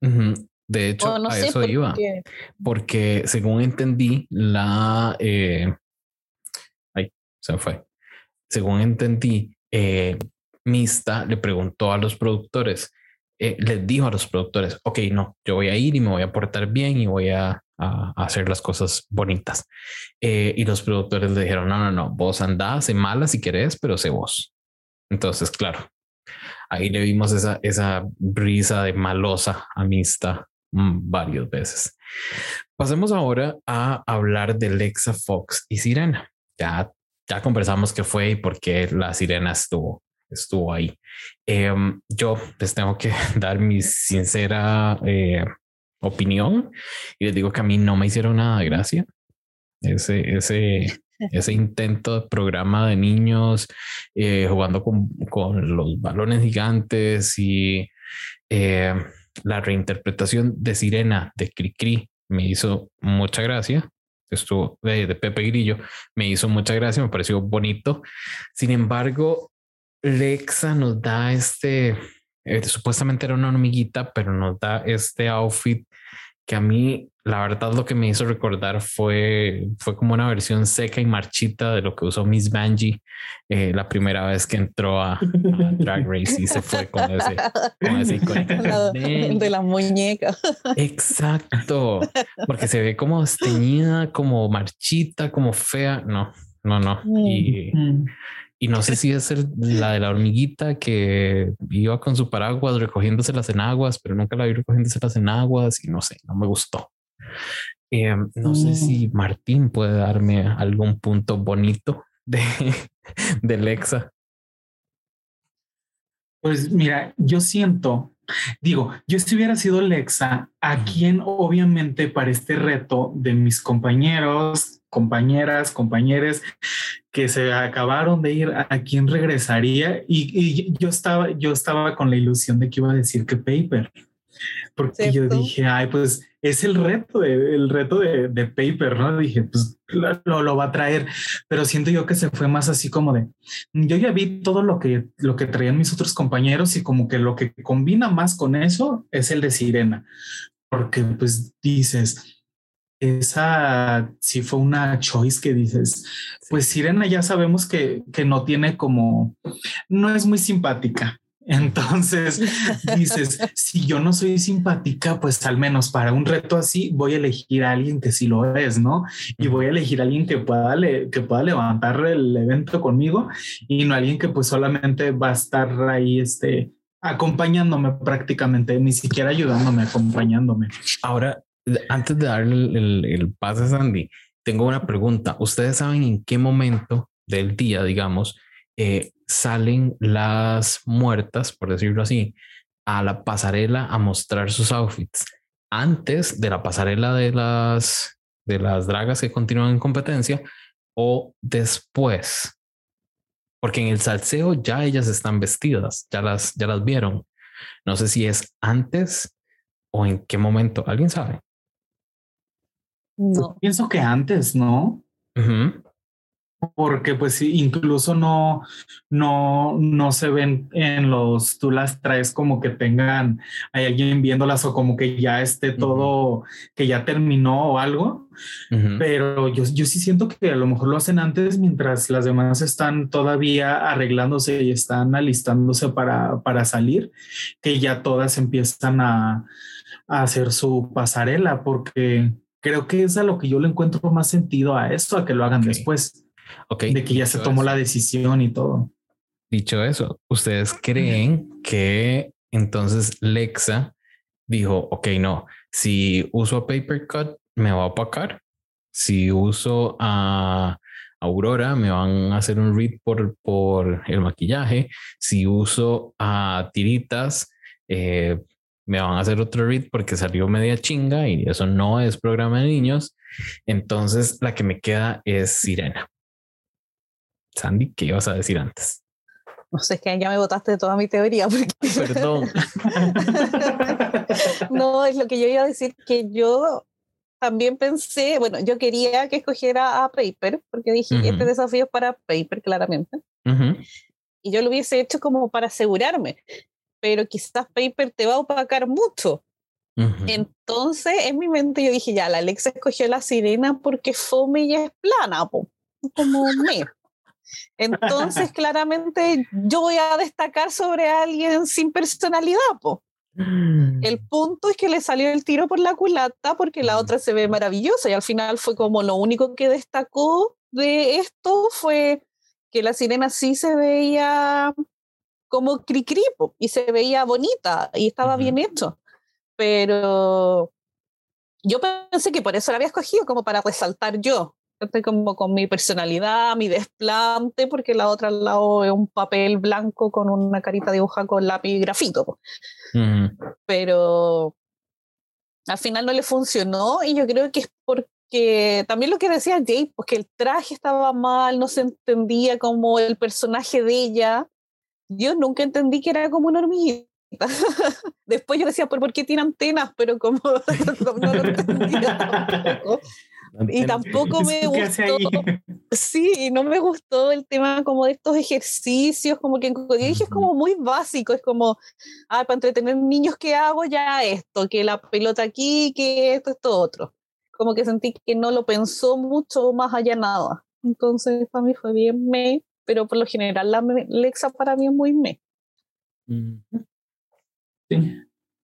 De hecho, a eso iba. Porque según entendí, la... Eh, ay, se fue. Según entendí, eh, Mista le preguntó a los productores, eh, les dijo a los productores, ok, no, yo voy a ir y me voy a portar bien y voy a a, hacer las cosas bonitas. Eh, y los productores le dijeron, no, no, no, vos andás, sé mala si querés, pero sé vos. Entonces, claro, ahí le vimos esa, esa brisa de malosa amistad mm, varias veces. Pasemos ahora a hablar de Lexa Fox y Sirena. Ya, ya conversamos qué fue y por qué la Sirena estuvo, estuvo ahí. Em, yo les tengo que dar mi sincera eh, opinión y les digo que a mí no me hicieron nada de gracia. Ese, ese, ese intento de programa de niños eh, jugando con, con, los balones gigantes y eh, la reinterpretación de Sirena de Cricri me hizo mucha gracia. Estuvo de, de Pepe Grillo, me hizo mucha gracia, me pareció bonito. Sin embargo, Lexa nos da este, eh, supuestamente era una hormiguita, pero nos da este outfit que a mí la verdad lo que me hizo recordar fue, fue como una versión seca y marchita de lo que usó Miss Banji eh, la primera vez que entró a, Drag Race y se fue con ese, con ese de la muñeca. Exacto, porque se ve como esteñida, como marchita, como fea. No, no, no. Y, mm. Y no sé si es la de la hormiguita que iba con su paraguas recogiéndose las enaguas, pero nunca la vi recogiéndose las enaguas y no sé, no me gustó. Eh, no sé si mm. Martín puede darme algún punto bonito de, de Lexa. Pues mira, yo siento, digo, yo si hubiera sido Lexa, a quien obviamente para este reto de mis compañeros compañeras, compañeros que se acabaron de ir, ¿a quién regresaría? Y, yo, estaba, yo estaba con la ilusión de que iba a decir que Paper, porque yo dije, ay, pues es el reto, de, el reto de, de Paper, ¿no? Dije, pues lo, lo, va a traer, pero siento yo que se fue más así como de, yo ya vi todo lo que, lo que traían mis otros compañeros y como que lo que combina más con eso es el de Sirena, porque pues dices, esa sí fue una choice que dices, pues Sirena ya sabemos que, que no tiene como, no es muy simpática. Entonces dices, si yo no soy simpática, pues al menos para un reto así voy a elegir a alguien que sí lo es, ¿no? Y voy a elegir a alguien que pueda, que pueda levantar el evento conmigo y no alguien que pues solamente va a estar ahí, este, acompañándome prácticamente, ni siquiera ayudándome, acompañándome. Ahora, antes de darle el, el, pase a Sandy, tengo una pregunta. ¿Ustedes saben en qué momento del día, digamos, eh, salen las muertas, por decirlo así, a la pasarela a mostrar sus outfits? Antes de la pasarela de las, de las dragas que continúan en competencia o después. Porque en el salseo ya ellas están vestidas, ya las, ya las vieron. No sé si es antes o en qué momento. ¿Alguien sabe? No. Pienso que antes, ¿no? Porque pues incluso no, no, no se ven en los, tú las traes como que tengan, hay alguien viéndolas o como que ya esté todo, que ya terminó o algo. Pero yo, yo sí siento que a lo mejor lo hacen antes mientras las demás están todavía arreglándose y están alistándose para, para salir, que ya todas empiezan a, a hacer su pasarela porque creo que es a lo que yo le encuentro más sentido a esto, a que lo hagan después. Okay. De que ya se tomó la decisión y todo. Dicho eso, ¿ustedes creen que entonces Lexa dijo, ok, no, si uso a Paper Cut, me va a opacar. Si uso a Aurora, me van a hacer un read por, por el maquillaje. Si uso a Tiritas, eh, me van a hacer otro read porque salió media chinga y eso no es programa de niños. Entonces la que me queda es Sirena. Sandy, ¿qué ibas a decir antes? No sé, es que ya me botaste de toda mi teoría. Perdón. no, es lo que yo iba a decir, que yo también pensé, bueno, yo quería que escogiera a Paper, porque dije, este desafío es para Paper, claramente. Y yo lo hubiese hecho como para asegurarme pero quizás Paper te va a opacar mucho. Entonces, en mi mente yo dije, ya, la Alexa escogió la sirena porque fome y es plana, como me. Entonces, claramente yo voy a destacar sobre alguien sin personalidad, po. El punto es que le salió el tiro por la culata porque la otra se ve maravillosa y al final fue como lo único que destacó de esto fue que la sirena sí se veía como cricripo y se veía bonita y estaba bien hecho. Pero yo pensé que por eso la había escogido, como para resaltar yo. Estoy como con mi personalidad, mi desplante, porque la otra al lado es un papel blanco con una carita dibujada con lápiz grafito. Pero al final no le funcionó y yo creo que es porque también lo que decía Jade, pues que el traje estaba mal, no se entendía como el personaje de ella yo nunca entendí que era como una hormiguita. Después yo decía, ¿por, qué tiene antenas? Pero como, no lo entendía Y tampoco me gustó. Sí, no me gustó el tema como de estos ejercicios, como que dije es como muy básico, es como, ah, para entretener niños, ¿qué hago? Ya esto, que la pelota aquí, que esto, esto, otro. Como que sentí que no lo pensó mucho más allá nada. Entonces, para mí fue bien me pero por lo general la Lexa para mí es muy me.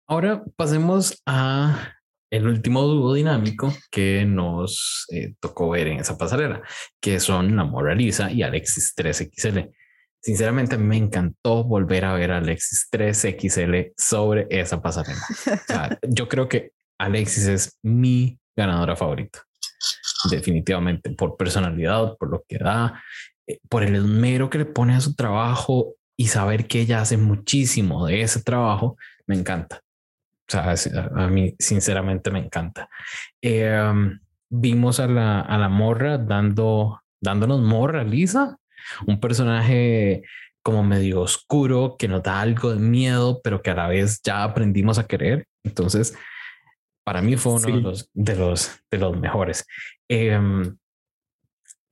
Ahora pasemos a el último dúo dinámico que nos eh, tocó ver en esa pasarela, que son la Moralisa y Alexis 3XL. Sinceramente me encantó volver a ver a Alexis 3XL sobre esa pasarela. yo creo que Alexis es mi ganadora favorita. Definitivamente por personalidad, por lo que da, por el esmero que le pone a su trabajo y saber que ella hace muchísimo de ese trabajo, me encanta. O sea, a mí sinceramente me encanta. Em, vimos a la, a la morra dando, dándonos morra, Lisa, un personaje como medio oscuro que nos da algo de miedo, pero que a la vez ya aprendimos a querer. Entonces, para mí fue uno de, los, de, los, de los mejores. Eh,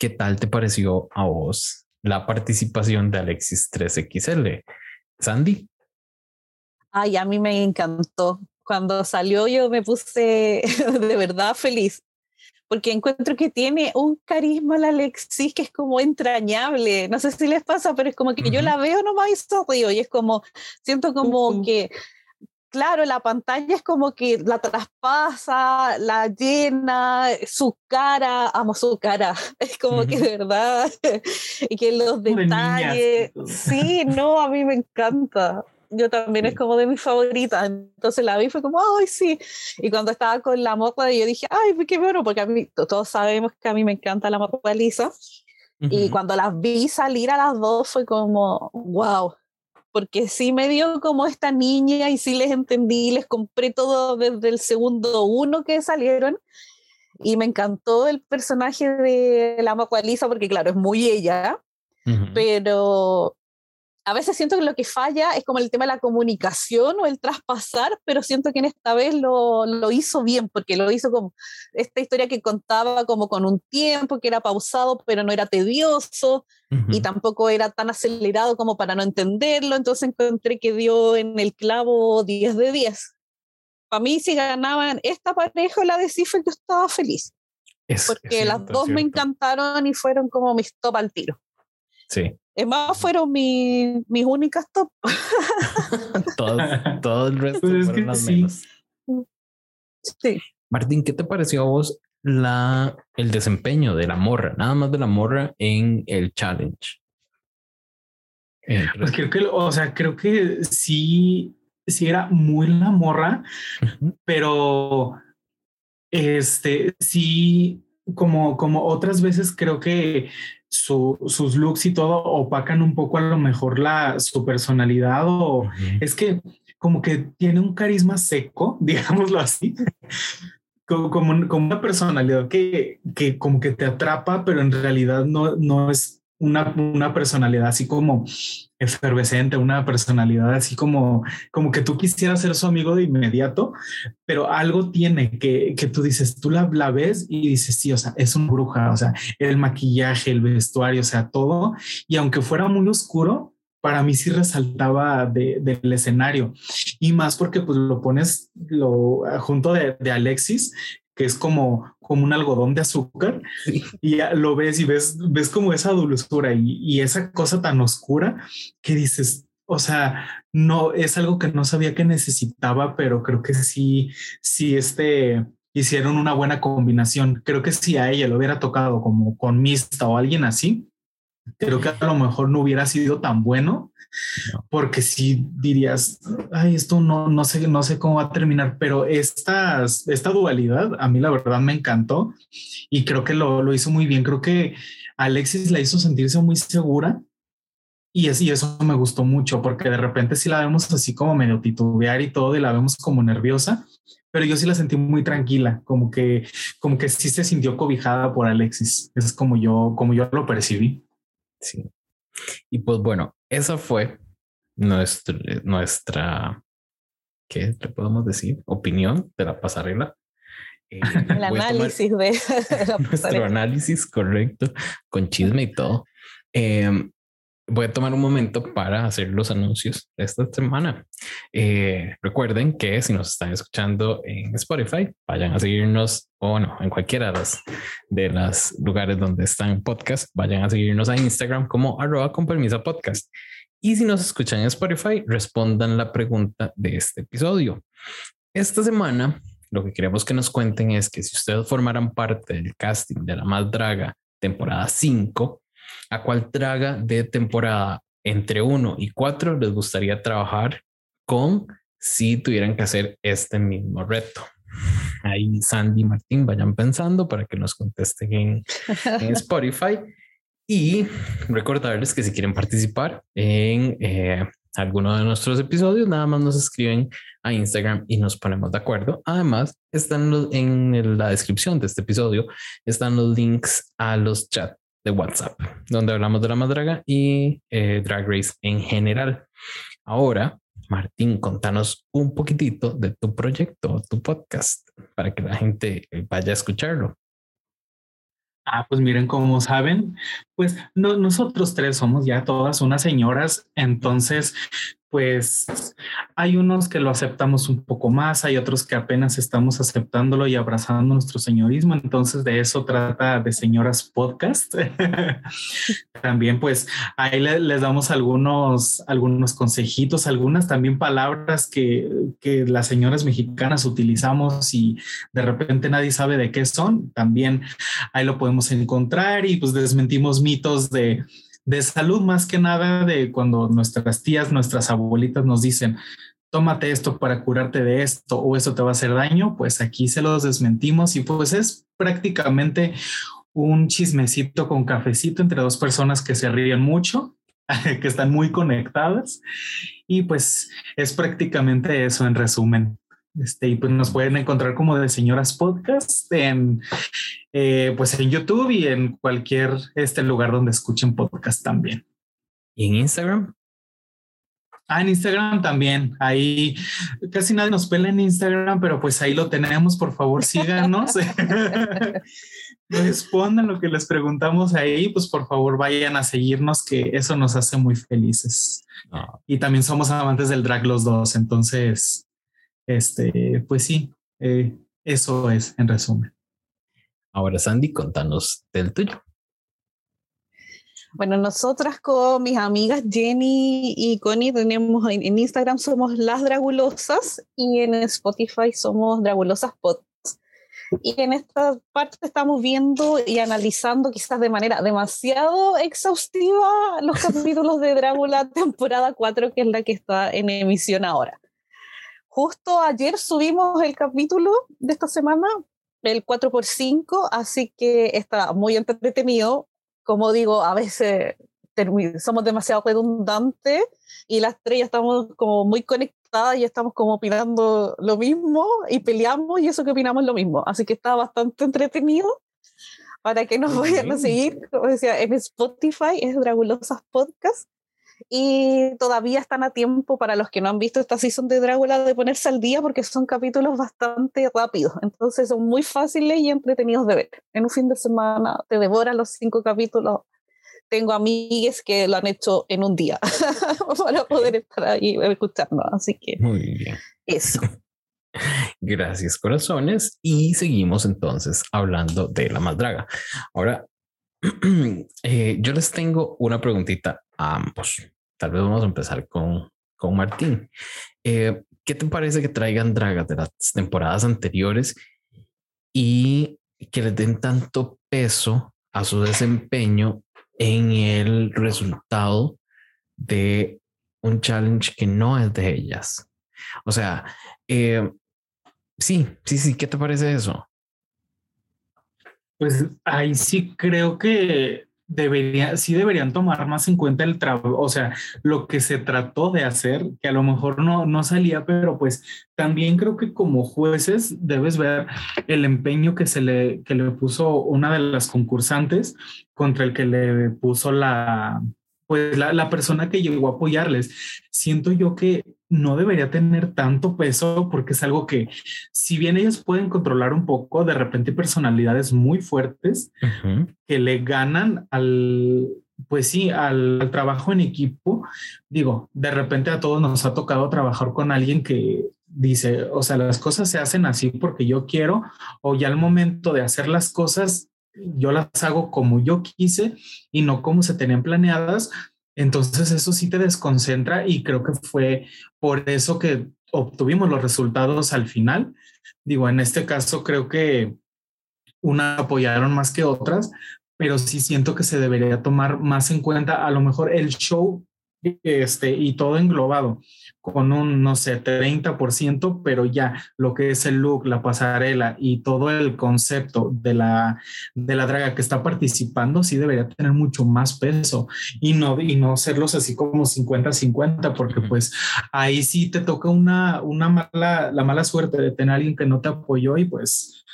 ¿Qué tal te pareció a vos la participación de Alexis 3XL? Sandy. Ay, a mí me encantó. Cuando salió yo me puse de verdad feliz, porque encuentro que tiene un carisma la Alexis que es como entrañable. No sé si les pasa, pero es como que yo la veo nomás y sonrío y es como, siento como que, claro, la pantalla es como que la traspasa, la llena, su cara, amo su cara, es como que de verdad, y que los detalles, sí, no, a mí me encanta yo también es como de mis favoritas. Entonces la vi fue como, ay, sí. Y cuando estaba con la moto, yo dije, ay, qué bueno, porque a mí, todos sabemos que a mí me encanta la moto de Lisa. Y cuando las vi salir a las dos fue como, wow. Porque sí me dio como esta niña y sí les entendí, les compré todo desde el segundo uno que salieron. Y me encantó el personaje de la Lisa porque claro, es muy ella, pero a veces siento que lo que falla es como el tema de la comunicación o el traspasar, pero siento que en esta vez lo, lo, hizo bien, porque lo hizo como esta historia que contaba como con un tiempo, que era pausado, pero no era tedioso y tampoco era tan acelerado como para no entenderlo, entonces encontré que dio en el clavo 10 de 10. Para mí, si ganaban esta pareja o la de Cifre, yo estaba feliz. porque las dos me encantaron y fueron como mis top al tiro. Sí. Es más, fueron mis únicas top. todo, el resto pues fueron las menos. Sí. Martín, ¿qué te pareció a vos la, el desempeño de la morra? Nada más de la morra en el challenge. Pues creo que, o sea, creo que sí, sí era muy la morra, pero este sí, como, como otras veces creo que sus looks y todo opacan un poco a lo mejor la, su personalidad o es que como que tiene un carisma seco, digámoslo así, como, como, una personalidad que, que como que te atrapa, pero en realidad no, no es una, una personalidad así como efervescente, una personalidad así como, como que tú quisieras ser su amigo de inmediato, pero algo tiene que, que tú dices, tú la, la, ves y dices, sí, o sea, es una bruja, o sea, el maquillaje, el vestuario, o sea, todo. Y aunque fuera muy oscuro, para mí sí resaltaba del escenario y más porque pues lo pones lo junto de, de Alexis que es como, como un algodón de azúcar y ya lo ves y ves, ves como esa dulzura y, y, esa cosa tan oscura que dices, o sea, no es algo que no sabía que necesitaba, pero creo que sí, sí, este hicieron una buena combinación. Creo que si a ella lo hubiera tocado como con Mista o alguien así, creo que a lo mejor no hubiera sido tan bueno porque si dirías, ay, esto no, no sé, no sé cómo va a terminar, pero estas, esta dualidad a mí la verdad me encantó y creo que lo, lo hizo muy bien. Creo que Alexis la hizo sentirse muy segura y, así eso me gustó mucho porque de repente si la vemos así como medio titubear y todo y la vemos como nerviosa, pero yo sí la sentí muy tranquila, como que, como que sí se sintió cobijada por Alexis. Es como yo, como yo lo percibí. Sí. Y pues bueno, esa fue nuestra, nuestra ¿qué le podemos decir? Opinión de la pasarela. Eh, El análisis de nuestro análisis correcto, con chisme y todo. Eh, voy a tomar un momento para hacer los anuncios de esta semana. Eh, recuerden que si nos están escuchando en Spotify, vayan a seguirnos o no, en cualquiera de los de los lugares donde están podcast, vayan a seguirnos a Instagram como arroba con permiso podcast. Y si nos escuchan en Spotify, respondan la pregunta de este episodio. Esta semana, lo que queremos que nos cuenten es que si ustedes formaran parte del casting de La Más Draga temporada 5, ¿A cuál traga de temporada entre 1 y 4 les gustaría trabajar con si tuvieran que hacer este mismo reto? Ahí Sandy y Martín vayan pensando para que nos contesten en, Spotify. Y recordarles que si quieren participar en eh, alguno de nuestros episodios, nada más nos escriben a Instagram y nos ponemos de acuerdo. Además, están en la descripción de este episodio, están los links a los chats de WhatsApp, donde hablamos de la madraga y eh, Drag Race en general. Ahora, Martín, contanos un poquitito de tu proyecto, tu podcast, para que la gente vaya a escucharlo. Ah, pues miren, como saben, pues nosotros tres somos ya todas unas señoras, entonces pues hay unos que lo aceptamos un poco más, hay otros que apenas estamos aceptándolo y abrazando nuestro señorismo. Entonces de eso trata de Señoras Podcast. también pues ahí les damos algunos, algunos consejitos, algunas también palabras que, que las señoras mexicanas utilizamos y de repente nadie sabe de qué son. También ahí lo podemos encontrar y pues desmentimos mitos de de salud más que nada de cuando nuestras tías, nuestras abuelitas nos dicen, tómate esto para curarte de esto o eso te va a hacer daño, pues aquí se los desmentimos y pues es prácticamente un chismecito con cafecito entre dos personas que se ríen mucho, que están muy conectadas y pues es prácticamente eso en resumen. Este, y pues nos pueden encontrar como de Señoras Podcast en, eh, pues en YouTube y en cualquier este lugar donde escuchen podcast también. ¿Y en Instagram? Ah, en Instagram también. Ahí casi nadie nos pela en Instagram, pero pues ahí lo tenemos. Por favor, síganos. Respondan lo que les preguntamos ahí. Pues por favor, vayan a seguirnos, que eso nos hace muy felices. Ah. Y también somos amantes del drag los dos. Entonces, este, pues sí, eh, eso es en resumen. Ahora, Sandy, contanos del tuyo. Bueno, nosotras con mis amigas Jenny y Connie tenemos en, Instagram somos las Dragulosas y en Spotify somos Dragulosas Pods. Y en esta parte estamos viendo y analizando quizás de manera demasiado exhaustiva los capítulos de Drácula temporada 4, que es la que está en emisión ahora. Justo ayer subimos el capítulo de esta semana, el 4x5, así que está muy entretenido. Como digo, a veces somos demasiado redundantes y las tres estamos como muy conectadas y estamos como opinando lo mismo y peleamos y eso que opinamos lo mismo. Así que está bastante entretenido para que nos vayan a seguir. Como decía, en Spotify es Dragulosas Podcast y todavía están a tiempo para los que no han visto esta season de Drácula de ponerse al día porque son capítulos bastante rápidos, entonces son muy fáciles y entretenidos de ver. En un fin de semana te devoran los cinco capítulos. Tengo amigas que lo han hecho en un día para poder estar ahí escuchando, así que muy bien. Eso. Gracias, corazones. Y seguimos entonces hablando de la maldraga. Ahora, eh, yo les tengo una preguntita a ambos. Tal vez vamos a empezar con, con Martín. Eh, ¿Qué te parece que traigan dragas de las temporadas anteriores y que les den tanto peso a su desempeño en el resultado de un challenge que no es de ellas? O sea, eh, sí, sí, sí, ¿qué te parece eso? Pues ahí sí creo que debería, sí deberían tomar más en cuenta el trabajo, o sea, lo que se trató de hacer, que a lo mejor no, no salía, pero pues también creo que como jueces debes ver el empeño que se le, que le puso una de las concursantes contra el que le puso la, pues la, la persona que llegó a apoyarles. Siento yo que no debería tener tanto peso porque es algo que, si bien ellos pueden controlar un poco, de repente personalidades muy fuertes que le ganan al, pues sí, al, trabajo en equipo. Digo, de repente a todos nos ha tocado trabajar con alguien que dice, o sea, las cosas se hacen así porque yo quiero, o ya al momento de hacer las cosas, yo las hago como yo quise y no como se tenían planeadas, entonces eso sí te desconcentra y creo que fue por eso que obtuvimos los resultados al final. Digo, en este caso creo que una apoyaron más que otras, pero sí siento que se debería tomar más en cuenta a lo mejor el show este, y todo englobado con un, no sé, 30%, pero ya lo que es el look, la pasarela y todo el concepto de la, de la draga que está participando, sí debería tener mucho más peso y no, y no serlos así como 50-50, porque pues ahí sí te toca una, una mala, la mala suerte de tener a alguien que no te apoyó y pues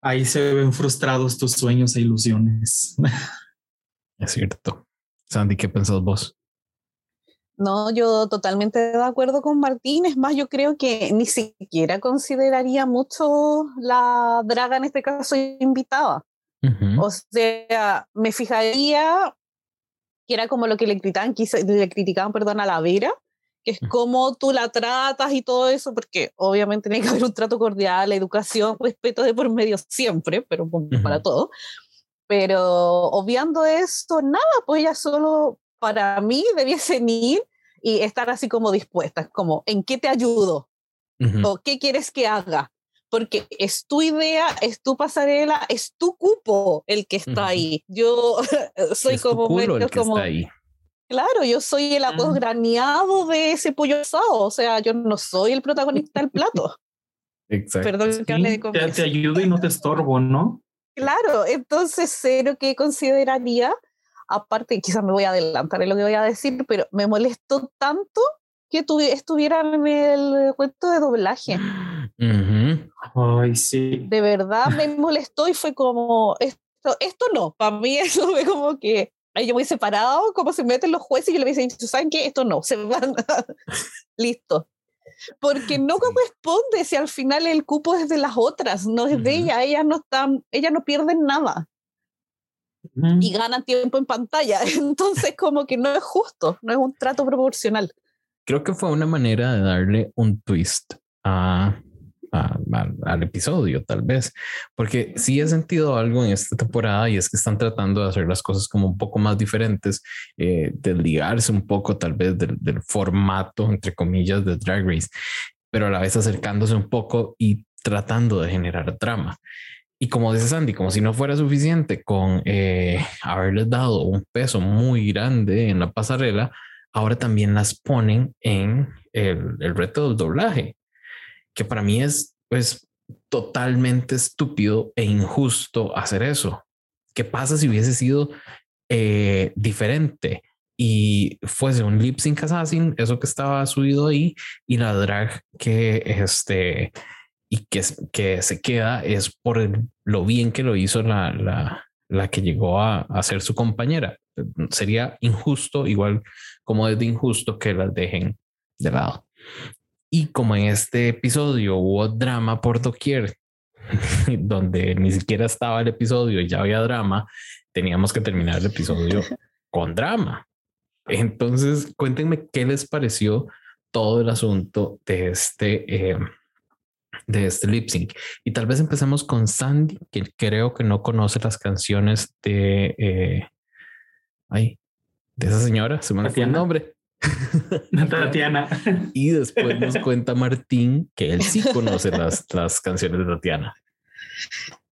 ahí se ven frustrados tus sueños e ilusiones. Es cierto. Sandy, ¿qué pensás vos? No, yo totalmente de acuerdo con Martín. Es más, yo creo que ni siquiera consideraría mucho la draga en este caso invitada. O sea, me fijaría que era como lo que le criticaban, le criticaban, perdón, a la Vera, que es cómo tú la tratas y todo eso, porque obviamente tiene que haber un trato cordial, educación, respeto de por medio siempre, pero para todo. Pero obviando esto, nada, pues ella solo para mí debiese ir y estar así como dispuesta, como, ¿en qué te ayudo? ¿O qué quieres que haga? Porque es tu idea, es tu pasarela, es tu cupo el que está ahí. Yo soy como... el que está ahí Claro, yo soy el arroz graneado de ese pollo asado, o sea, yo no soy el protagonista del plato. Exacto. Perdón que hable de te, te ayudo y no te estorbo, ¿no? Claro, entonces cero que consideraría, aparte, quizás me voy a adelantar en lo que voy a decir, pero me molestó tanto que estuviera en el cuento de doblaje. Ay, sí. De verdad me molestó y fue como, esto, esto no, para mí eso fue como que ahí yo voy separado, como se meten los jueces y yo le dicen, ¿saben qué? Esto no, se van, listo. Porque no corresponde si al final el cupo es de las otras, no es de ella, ellas no están, ellas no pierden nada. Y ganan tiempo en pantalla. Entonces, como que no es justo, no es un trato proporcional. Creo que fue una manera de darle un twist a al episodio, tal vez, porque sí he sentido algo en esta temporada y es que están tratando de hacer las cosas como un poco más diferentes, eh, desligarse un poco tal vez del, formato, entre comillas, de Drag Race, pero a la vez acercándose un poco y tratando de generar drama. Y como dice Sandy, como si no fuera suficiente con eh, haberles dado un peso muy grande en la pasarela, ahora también las ponen en el, el reto del doblaje que para mí es pues totalmente estúpido e injusto hacer eso. ¿Qué pasa si hubiese sido eh, diferente y fuese un lip sync assassin, eso que estaba subido ahí y la drag que este y que, que se queda es por lo bien que lo hizo la, la, la que llegó a, a, ser su compañera. Sería injusto, igual como es de injusto que las dejen de lado. Y como en este episodio hubo drama por doquier, donde ni siquiera estaba el episodio y ya había drama, teníamos que terminar el episodio con drama. Entonces, cuéntenme qué les pareció todo el asunto de este, eh, de este lip sync. Y tal vez empecemos con Sandy, que creo que no conoce las canciones de, eh, ay, de esa señora, se me olvidó el nombre. Tatiana. Y después nos cuenta Martín que él sí conoce las, las canciones de Tatiana.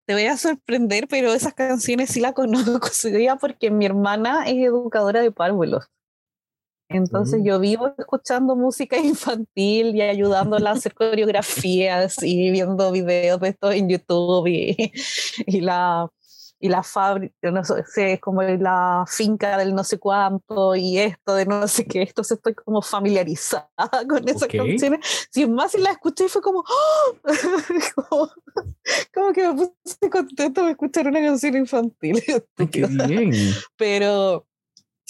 Te voy a sorprender, pero esas canciones sí las conozco porque mi hermana es educadora de párvulos. Entonces mm. yo vivo escuchando música infantil y ayudándola a hacer coreografías y viendo videos de esto en YouTube y, y la, y la fábrica, no sé, es como la finca del no sé cuánto y esto de no sé qué, esto se estoy como familiarizada con esas canciones. Sin más, si la escuché fue como, ¡Oh! como, que me puse contento de escuchar una canción infantil. ¡Qué bien! Pero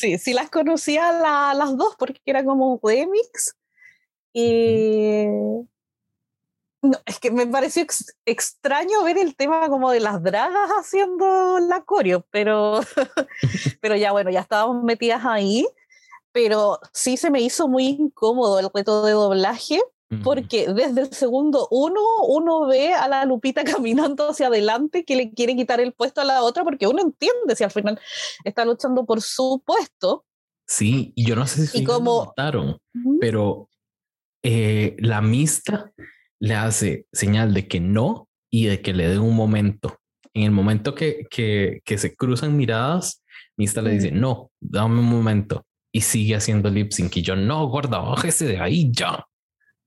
sí, sí las conocía las dos porque era como un remix y... No, es que me pareció extraño ver el tema como de las dragas haciendo la coreo, pero, pero ya bueno, ya estábamos metidas ahí, pero sí se me hizo muy incómodo el reto de doblaje, porque desde el segundo uno, uno ve a la Lupita caminando hacia adelante que le quiere quitar el puesto a la otra, porque uno entiende si al final está luchando por su puesto. Sí, y yo no sé si como, notaron, pero eh, la mista le hace señal de que no y de que le dé un momento. En el momento que, que, que se cruzan miradas, Mista le dice, no, dame un momento. Y sigue haciendo lip sync. Y yo, no, gorda, bájese de ahí ya.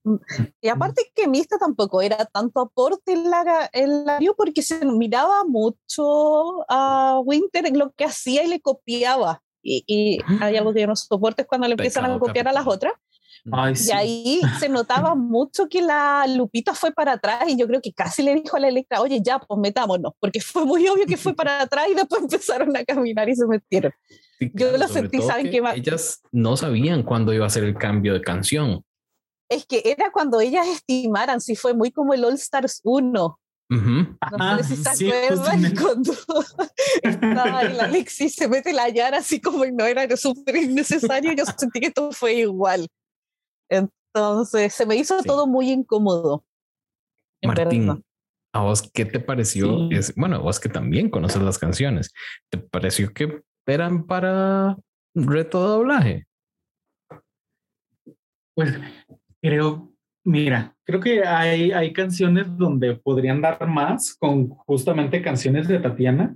Y aparte que Mista tampoco era tanto aporte en la, en la porque se miraba mucho a Winter en lo que hacía y le copiaba. Y, y hay algo que yo no soporto es cuando le empiezan a copiar a las otras y ahí se notaba mucho que la Lupita fue para atrás y yo creo que casi le dijo a la Electra, oye, ya, pues metámonos, porque fue muy obvio que fue para atrás y después empezaron a caminar y se metieron. yo lo sentí, ¿saben qué más? Ellas no sabían cuándo iba a ser el cambio de canción. Es que era cuando ellas estimaran, si fue muy como el All Stars 1. No sé si se acuerdan cuando estaba la Alexis se mete la llana así como y no era súper innecesario, yo sentí que esto fue igual Entonces se me hizo todo muy incómodo. Martín, ¿a vos qué te pareció? Es, bueno, vos que también conoces las canciones, ¿te pareció que eran para reto de doblaje? Pues creo, mira, creo que hay, hay canciones donde podrían dar más con justamente canciones de Tatiana.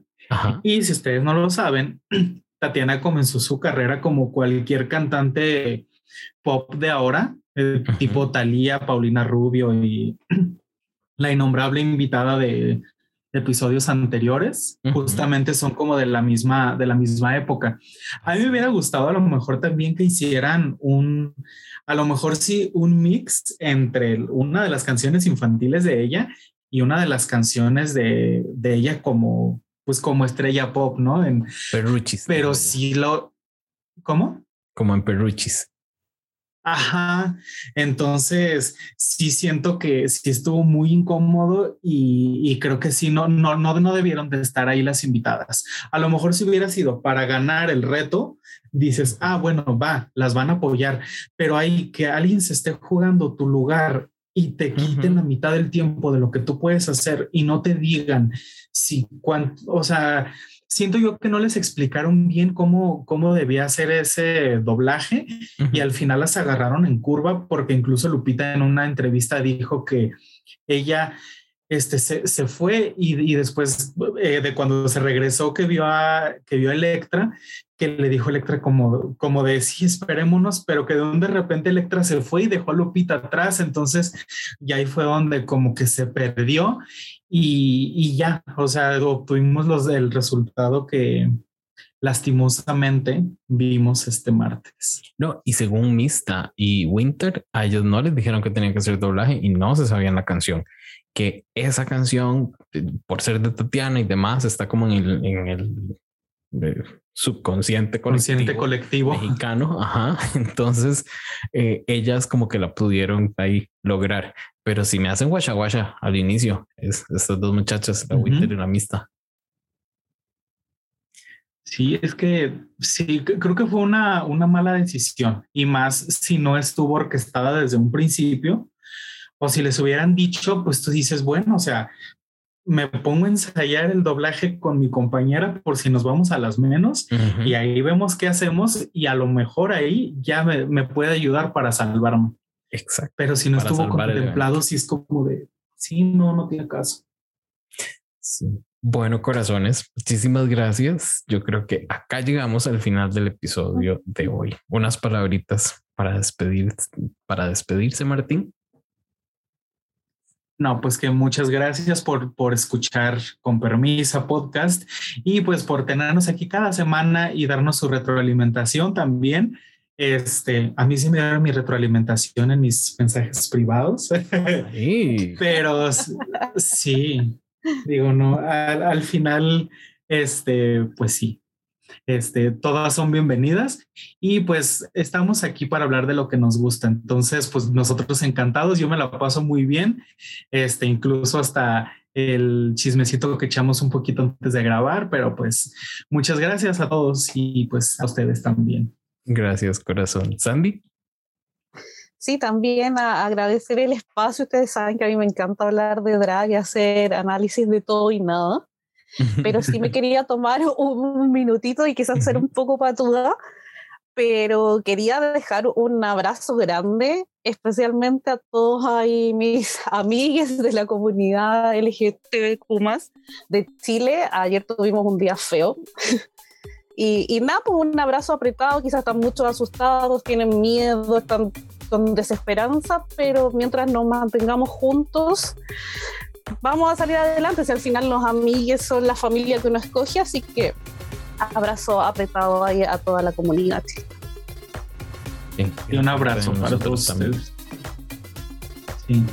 Y si ustedes no lo saben, Tatiana comenzó su carrera como cualquier cantante pop de ahora, eh, tipo Thalía, Paulina Rubio y la innombrable invitada de, episodios anteriores, justamente son como de la misma de la misma época. A mí me hubiera gustado a lo mejor también que hicieran un a lo mejor sí un mix entre una de las canciones infantiles de ella y una de las canciones de, de ella como pues como estrella pop, ¿no? En Perruchis. Pero sí lo ¿Cómo? Como en Perruchis. Ajá, entonces sí siento que sí estuvo muy incómodo y, creo que sí, no, no, no, no debieron de estar ahí las invitadas. A lo mejor si hubiera sido para ganar el reto, dices, ah, bueno, va, las van a apoyar, pero hay que alguien se esté jugando tu lugar y te quiten la mitad del tiempo de lo que tú puedes hacer y no te digan si cuánto, o sea, siento yo que no les explicaron bien cómo, cómo debía hacer ese doblaje y al final las agarraron en curva porque incluso Lupita en una entrevista dijo que ella este, se, se fue y, y después eh, de cuando se regresó que vio a, que vio a Electra, que le dijo Electra como, como de sí, esperémonos, pero que de repente Electra se fue y dejó a Lupita atrás, entonces ya ahí fue donde como que se perdió y, y ya, o sea, obtuvimos los, el resultado que, lastimosamente vimos este martes. No, y según Mista y Winter, a ellos no les dijeron que tenían que hacer doblaje y no se sabían la canción que esa canción, eh, por ser de Tatiana y demás, está como en el, en el eh, subconsciente colectivo, colectivo, mexicano. Ajá. Entonces, eh, ellas como que la pudieron ahí lograr. Pero si me hacen guasha guasha al inicio, es estas dos muchachas, la Winter y la Mista. Sí, es que sí, creo que fue una, una mala decisión y más si no estuvo orquestada desde un principio o si les hubieran dicho, pues tú dices, bueno, o sea, me pongo a ensayar el doblaje con mi compañera por si nos vamos a las menos y ahí vemos qué hacemos y a lo mejor ahí ya me, puede ayudar para salvarme. Exacto. Pero si no estuvo contemplado, si es como de, sí, no, no tiene caso. Sí. Bueno, corazones, muchísimas gracias. Yo creo que acá llegamos al final del episodio de hoy. Unas palabritas para despedir, para despedirse, Martín. No, pues que muchas gracias por, por escuchar con permisa podcast y pues por tenernos aquí cada semana y darnos su retroalimentación también. Este, a mí sí me da mi retroalimentación en mis mensajes privados, pero sí, digo, no, al, al final, este, pues sí, este, todas son bienvenidas y pues estamos aquí para hablar de lo que nos gusta. Entonces, pues nosotros encantados, yo me la paso muy bien, este, incluso hasta el chismecito que echamos un poquito antes de grabar, pero pues muchas gracias a todos y pues a ustedes también. Gracias, corazón. Sandy. Sí, también agradecer el espacio. Ustedes saben que a mí me encanta hablar de drag y hacer análisis de todo y nada pero sí me quería tomar un minutito y quizás ser un poco patuda, pero quería dejar un abrazo grande, especialmente a todos ahí mis amigues de la comunidad LGTBQ de Chile. Ayer tuvimos un día feo. Y, y nada, pues un abrazo apretado, quizás están muchos asustados, tienen miedo, están con desesperanza, pero mientras nos mantengamos juntos, vamos a salir adelante. Si al final los amigos son la familia que uno escoge, así que abrazo apretado ahí a toda la comunidad. y un abrazo para todos ustedes. Sí.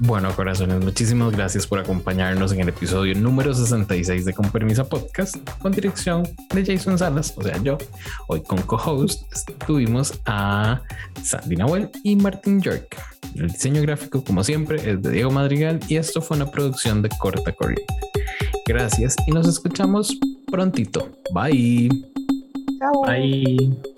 Bueno, corazones, muchísimas gracias por acompañarnos en el episodio número 66 de Con Permisa Podcast, con dirección de Jason Salas, o sea, yo. Hoy con co-host tuvimos a Sandy Nahuel y Martin York. El diseño gráfico, como siempre, es de Diego Madrigal y esto fue una producción de Corta Corriente. Gracias y nos escuchamos prontito. Bye. Chao. Bye.